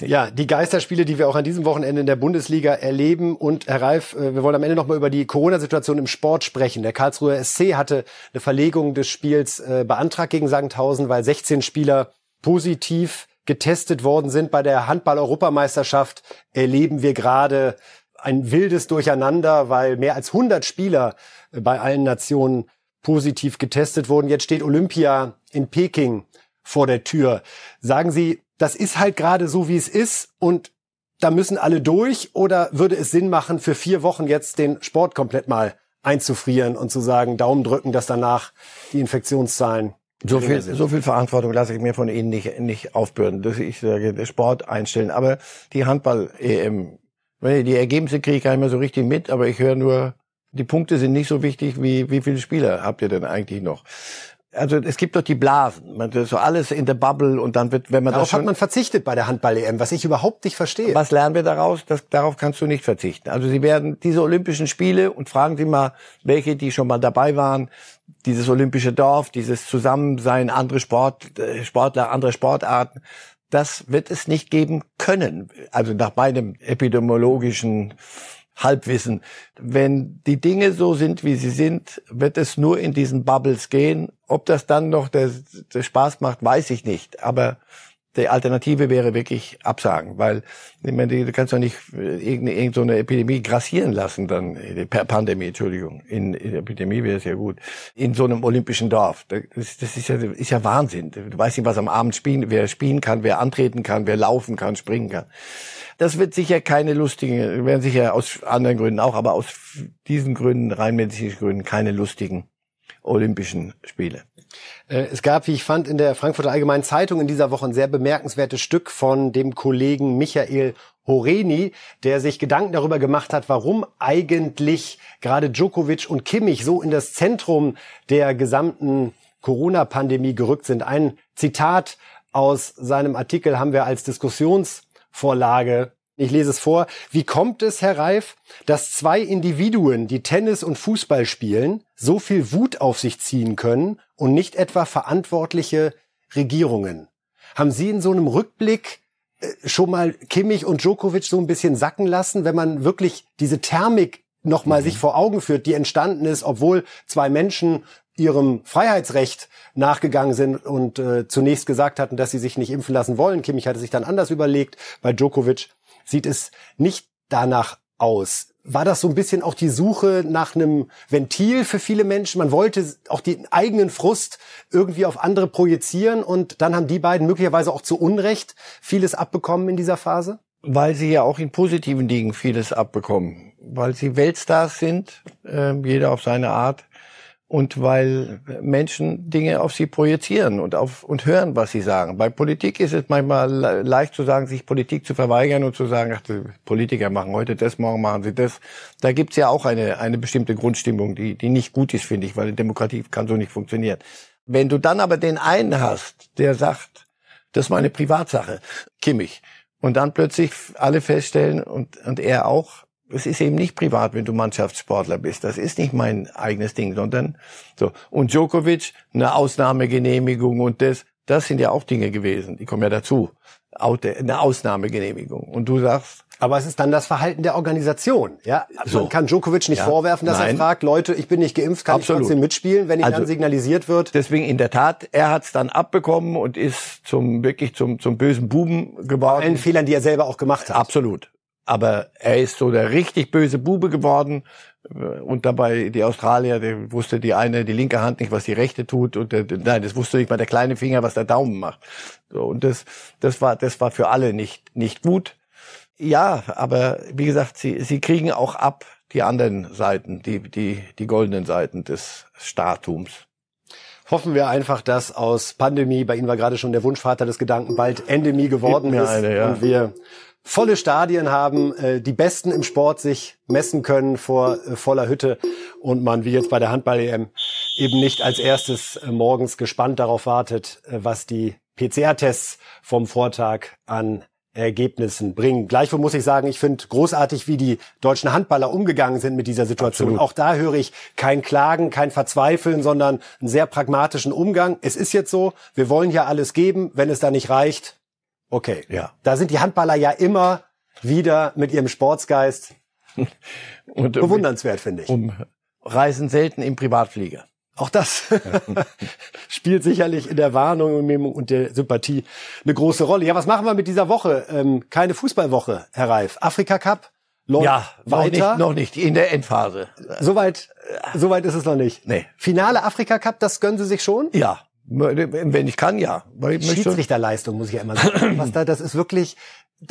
Ja, die Geisterspiele, die wir auch an diesem Wochenende in der Bundesliga erleben. Und Herr Reif, äh, wir wollen am Ende noch mal über die Corona-Situation im Sport sprechen. Der Karlsruher SC hatte eine Verlegung des Spiels äh, beantragt gegen Sangenthausen, weil 16 Spieler positiv getestet worden sind. Bei der Handball-Europameisterschaft erleben wir gerade ein wildes Durcheinander, weil mehr als 100 Spieler äh, bei allen Nationen positiv getestet wurden. Jetzt steht Olympia in Peking vor der Tür. Sagen Sie, das ist halt gerade so, wie es ist und da müssen alle durch oder würde es Sinn machen, für vier Wochen jetzt den Sport komplett mal einzufrieren und zu sagen, Daumen drücken, dass danach die Infektionszahlen so viel, so viel Verantwortung lasse ich mir von Ihnen nicht, nicht aufbürden, dass ich sage, den Sport einstellen. Aber die Handball-EM, die Ergebnisse kriege ich gar nicht mehr so richtig mit, aber ich höre nur, die Punkte sind nicht so wichtig, wie wie viele Spieler habt ihr denn eigentlich noch? Also es gibt doch die Blasen, man, so alles in der Bubble und dann wird, wenn man darauf das schon, hat man verzichtet bei der Handball-EM, was ich überhaupt nicht verstehe. Was lernen wir daraus? Das, darauf kannst du nicht verzichten. Also sie werden diese Olympischen Spiele und fragen Sie mal, welche, die schon mal dabei waren, dieses olympische Dorf, dieses Zusammensein, andere Sport, äh, Sportler, andere Sportarten, das wird es nicht geben können. Also nach meinem epidemiologischen Halbwissen. Wenn die Dinge so sind, wie sie sind, wird es nur in diesen Bubbles gehen. Ob das dann noch der, der Spaß macht, weiß ich nicht. Aber die Alternative wäre wirklich absagen, weil ich meine, du kannst doch nicht irgendeine, irgendeine so eine Epidemie grassieren lassen, dann Pandemie, Entschuldigung, in, in Epidemie wäre es ja gut, in so einem olympischen Dorf. Das, das ist ja ist ja Wahnsinn. Du weißt nicht, was am Abend spielen, wer spielen kann, wer antreten kann, wer laufen kann, springen kann. Das wird sicher keine lustigen, werden sicher aus anderen Gründen auch, aber aus diesen Gründen, rein medizinischen Gründen, keine lustigen Olympischen Spiele. Äh, es gab, wie ich fand, in der Frankfurter Allgemeinen Zeitung in dieser Woche ein sehr bemerkenswertes Stück von dem Kollegen Michael Horeni, der sich Gedanken darüber gemacht hat, warum eigentlich gerade Djokovic und Kimmich so in das Zentrum der gesamten Corona-Pandemie gerückt sind. Ein Zitat aus seinem Artikel haben wir als Diskussions Vorlage. Ich lese es vor. Wie kommt es, Herr Reif, dass zwei Individuen, die Tennis und Fußball spielen, so viel Wut auf sich ziehen können und nicht etwa verantwortliche Regierungen? Haben Sie in so einem Rückblick äh, schon mal Kimmich und Djokovic so ein bisschen sacken lassen, wenn man wirklich diese Thermik nochmal mhm. sich vor Augen führt, die entstanden ist, obwohl zwei Menschen ihrem Freiheitsrecht nachgegangen sind und äh, zunächst gesagt hatten, dass sie sich nicht impfen lassen wollen. Kimmich hatte sich dann anders überlegt. Bei Djokovic sieht es nicht danach aus. War das so ein bisschen auch die Suche nach einem Ventil für viele Menschen? Man wollte auch den eigenen Frust irgendwie auf andere projizieren und dann haben die beiden möglicherweise auch zu Unrecht vieles abbekommen in dieser Phase? Weil sie ja auch in positiven Dingen vieles abbekommen. Weil sie Weltstars sind, äh, jeder auf seine Art und weil Menschen Dinge auf sie projizieren und auf und hören, was sie sagen. Bei Politik ist es manchmal leicht zu sagen, sich Politik zu verweigern und zu sagen, ach, Politiker machen heute das, morgen machen sie das. Da gibt's ja auch eine eine bestimmte Grundstimmung, die die nicht gut ist, finde ich, weil Demokratie kann so nicht funktionieren. Wenn du dann aber den einen hast, der sagt, das ist meine Privatsache, Kimmich, und dann plötzlich alle feststellen und und er auch, es ist eben nicht privat, wenn du Mannschaftssportler bist. Das ist nicht mein eigenes Ding, sondern so. Und Djokovic, eine Ausnahmegenehmigung und das, das sind ja auch Dinge gewesen. Die kommen ja dazu. Eine Ausnahmegenehmigung. Und du sagst, aber es ist dann das Verhalten der Organisation. Ja, so. man kann Djokovic nicht ja. vorwerfen, dass Nein. er fragt, Leute, ich bin nicht geimpft, kann Absolut. ich trotzdem mitspielen, wenn ihm also, dann signalisiert wird. Deswegen in der Tat, er hat es dann abbekommen und ist zum wirklich zum zum bösen Buben geworden. Allen Fehlern, die er selber auch gemacht hat. Absolut aber er ist so der richtig böse Bube geworden. Und dabei die Australier, der wusste die eine, die linke Hand nicht, was die rechte tut. Und der, nein, das wusste nicht mal der kleine Finger, was der Daumen macht. So, und das, das war, das war für alle nicht, nicht gut. Ja, aber wie gesagt, sie, sie kriegen auch ab die anderen Seiten, die, die, die goldenen Seiten des Statums. Hoffen wir einfach, dass aus Pandemie, bei Ihnen war gerade schon der Wunschvater des Gedanken, bald Endemie geworden ist eine, ja. und wir volle Stadien haben, äh, die Besten im Sport sich messen können vor äh, voller Hütte und man, wie jetzt bei der Handball-EM, eben nicht als erstes äh, morgens gespannt darauf wartet, äh, was die PCR-Tests vom Vortag an Ergebnissen bringen. Gleichwohl muss ich sagen, ich finde großartig, wie die deutschen Handballer umgegangen sind mit dieser Situation. Absolut. Auch da höre ich kein Klagen, kein Verzweifeln, sondern einen sehr pragmatischen Umgang. Es ist jetzt so, wir wollen ja alles geben. Wenn es da nicht reicht, Okay. Ja. Da sind die Handballer ja immer wieder mit ihrem Sportsgeist und, bewundernswert, finde ich. Um, reisen selten im Privatflieger. Auch das spielt sicherlich in der Warnung und der Sympathie eine große Rolle. Ja, was machen wir mit dieser Woche? Ähm, keine Fußballwoche, Herr Reif. Afrika Cup läuft ja, weiter. Noch nicht, noch nicht, in der Endphase. Soweit, soweit ist es noch nicht. Nee. Finale Afrika Cup, das gönnen Sie sich schon? Ja, wenn ich kann, ja. Weil ich Schiedsrichterleistung, muss ich ja immer sagen. Was da, das ist wirklich,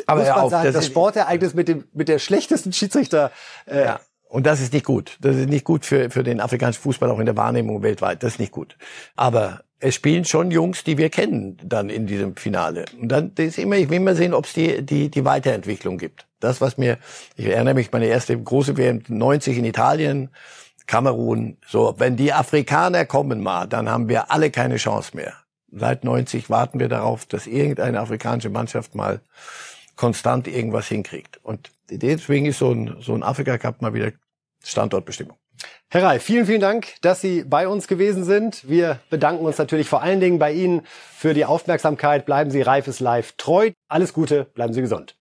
aber muss man auf, sagen, das, das Sportereignis mit dem, mit der schlechtesten Schiedsrichter. Äh, ja. Und das ist nicht gut. Das ist nicht gut für, für den afrikanischen Fußball, auch in der Wahrnehmung weltweit. Das ist nicht gut. Aber es spielen schon Jungs, die wir kennen, dann in diesem Finale. Und dann ist immer, ich will immer sehen, ob es die, die, die Weiterentwicklung gibt. Das, was mir, ich erinnere mich, meine erste große WM 90 in Italien, Kamerun. So, wenn die Afrikaner kommen mal, dann haben wir alle keine Chance mehr. Seit 90 warten wir darauf, dass irgendeine afrikanische Mannschaft mal konstant irgendwas hinkriegt. Und deswegen ist so ein, so ein Afrika Cup mal wieder Standortbestimmung. Herr Reif, vielen, vielen Dank, dass Sie bei uns gewesen sind. Wir bedanken uns natürlich vor allen Dingen bei Ihnen für die Aufmerksamkeit. Bleiben Sie Reifes Live treu. Alles Gute, bleiben Sie gesund.